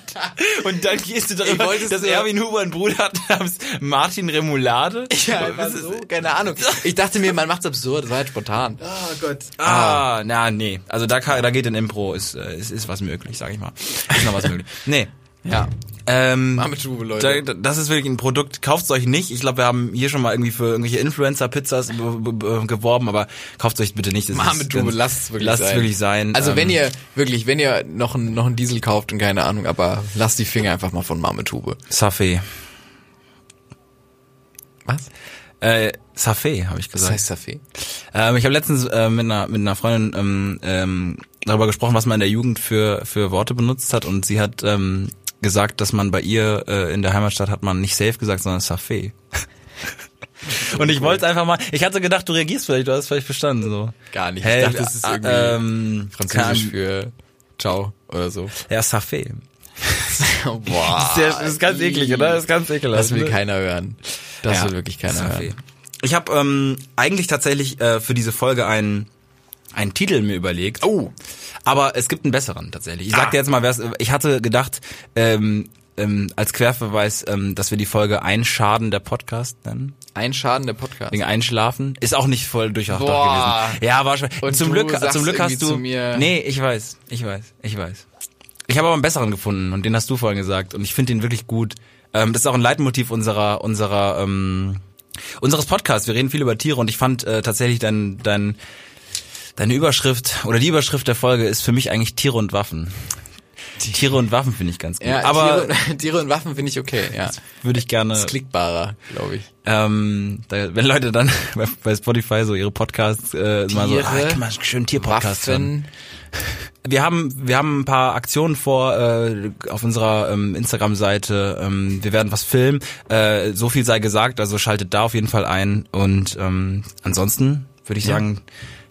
Und dann gehst du darüber, dass nur- Erwin Huber einen Bruder hat namens Martin Remoulade. Ja, einfach so, keine Ahnung. Ich dachte mir, man macht's absurd, das war halt spontan. Oh Gott. Ah, na, nee. Also da, kann, da geht in Impro, ist, äh, ist, ist was möglich, sag ich mal. Ist noch was möglich. Nee. Ja. Ähm, Marmetube, Leute. da, das ist wirklich ein Produkt, kauft's euch nicht. Ich glaube, wir haben hier schon mal irgendwie für irgendwelche Influencer-Pizzas geworben, aber kauft's euch bitte nicht. Das ist Marmetube, ganz- lasst es wirklich lasst sein. es wirklich sein. Also Ähm, wenn ihr, wirklich, wenn ihr noch einen, noch einen Diesel kauft und keine Ahnung, aber lasst die Finger einfach mal von Marmetube. Safé. Was? Äh, Safé, habe ich gesagt. heißt Safé? Ähm, ich habe letztens äh, mit, einer, mit einer Freundin ähm, ähm, darüber gesprochen, was man in der Jugend für, für Worte benutzt hat und sie hat ähm, gesagt, dass man bei ihr äh, in der Heimatstadt hat man nicht safe gesagt, sondern Safé. und ich wollte einfach mal, ich hatte gedacht, du reagierst vielleicht, du hast es vielleicht verstanden. So. Gar nicht. Hey, ich dachte, das ist äh, irgendwie ähm, französisch für Ciao oder so. Ja, Safé. Boah. Das ist, das ist ganz eklig, oder? Das ist ganz ekelhaft. Das will ne? keiner hören. Das Ja, will wirklich keiner Safé. hören. Ich habe ähm, eigentlich tatsächlich äh, für diese Folge einen, einen Titel mir überlegt. Oh. Aber es gibt einen besseren tatsächlich. Ich sag dir jetzt mal, wer's, ich hatte gedacht, ähm, ähm, als Querverweis, ähm, dass wir die Folge Einschaden der Podcast nennen. Ein Schaden der Podcast. Wegen Einschlafen. Ist auch nicht voll durchdacht gewesen. Ja, war schon. Und zum Glück, zum Glück hast du. nee, ich weiß, ich weiß, ich weiß. Ich habe aber einen besseren gefunden und den hast du vorhin gesagt und ich finde den wirklich gut. Ähm, das ist auch ein Leitmotiv unserer unserer ähm, unseres Podcasts. Wir reden viel über Tiere und ich fand äh, tatsächlich dein dein deine Überschrift oder die Überschrift der Folge ist für mich eigentlich Tiere und Waffen. Tiere und Waffen finde ich ganz gut. Ja, aber Tiere, Tiere und Waffen finde ich okay, ja. würde ich gerne Das ist klickbarer, glaube ich. ähm, da, wenn Leute dann bei, bei Spotify so ihre Podcasts äh, mal so, Tiere, ah, kann man schön Tierpodcast hören. Wir haben wir haben ein paar Aktionen vor äh, auf unserer ähm, Instagram-Seite. Ähm, wir werden was filmen. Äh, so viel sei gesagt, also schaltet da auf jeden Fall ein. Und ähm, ansonsten würde ich sagen,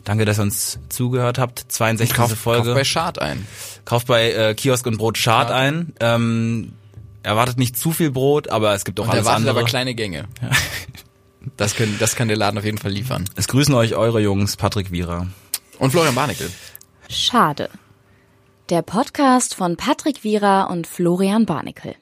danke, dass ihr uns zugehört habt. 62. Kauf, Folge. kauf bei Schad ein. Kauft bei äh, Kiosk und Brot Schad ein. Ähm, erwartet nicht zu viel Brot, aber es gibt auch Und alles erwartet andere. aber kleine Gänge. Das, können, das kann der Laden auf jeden Fall liefern. es grüßen euch eure Jungs, Patrick Wierer. Und Florian Barnickel. Schade. Der Podcast von Patrick Wierer und Florian Barnickel.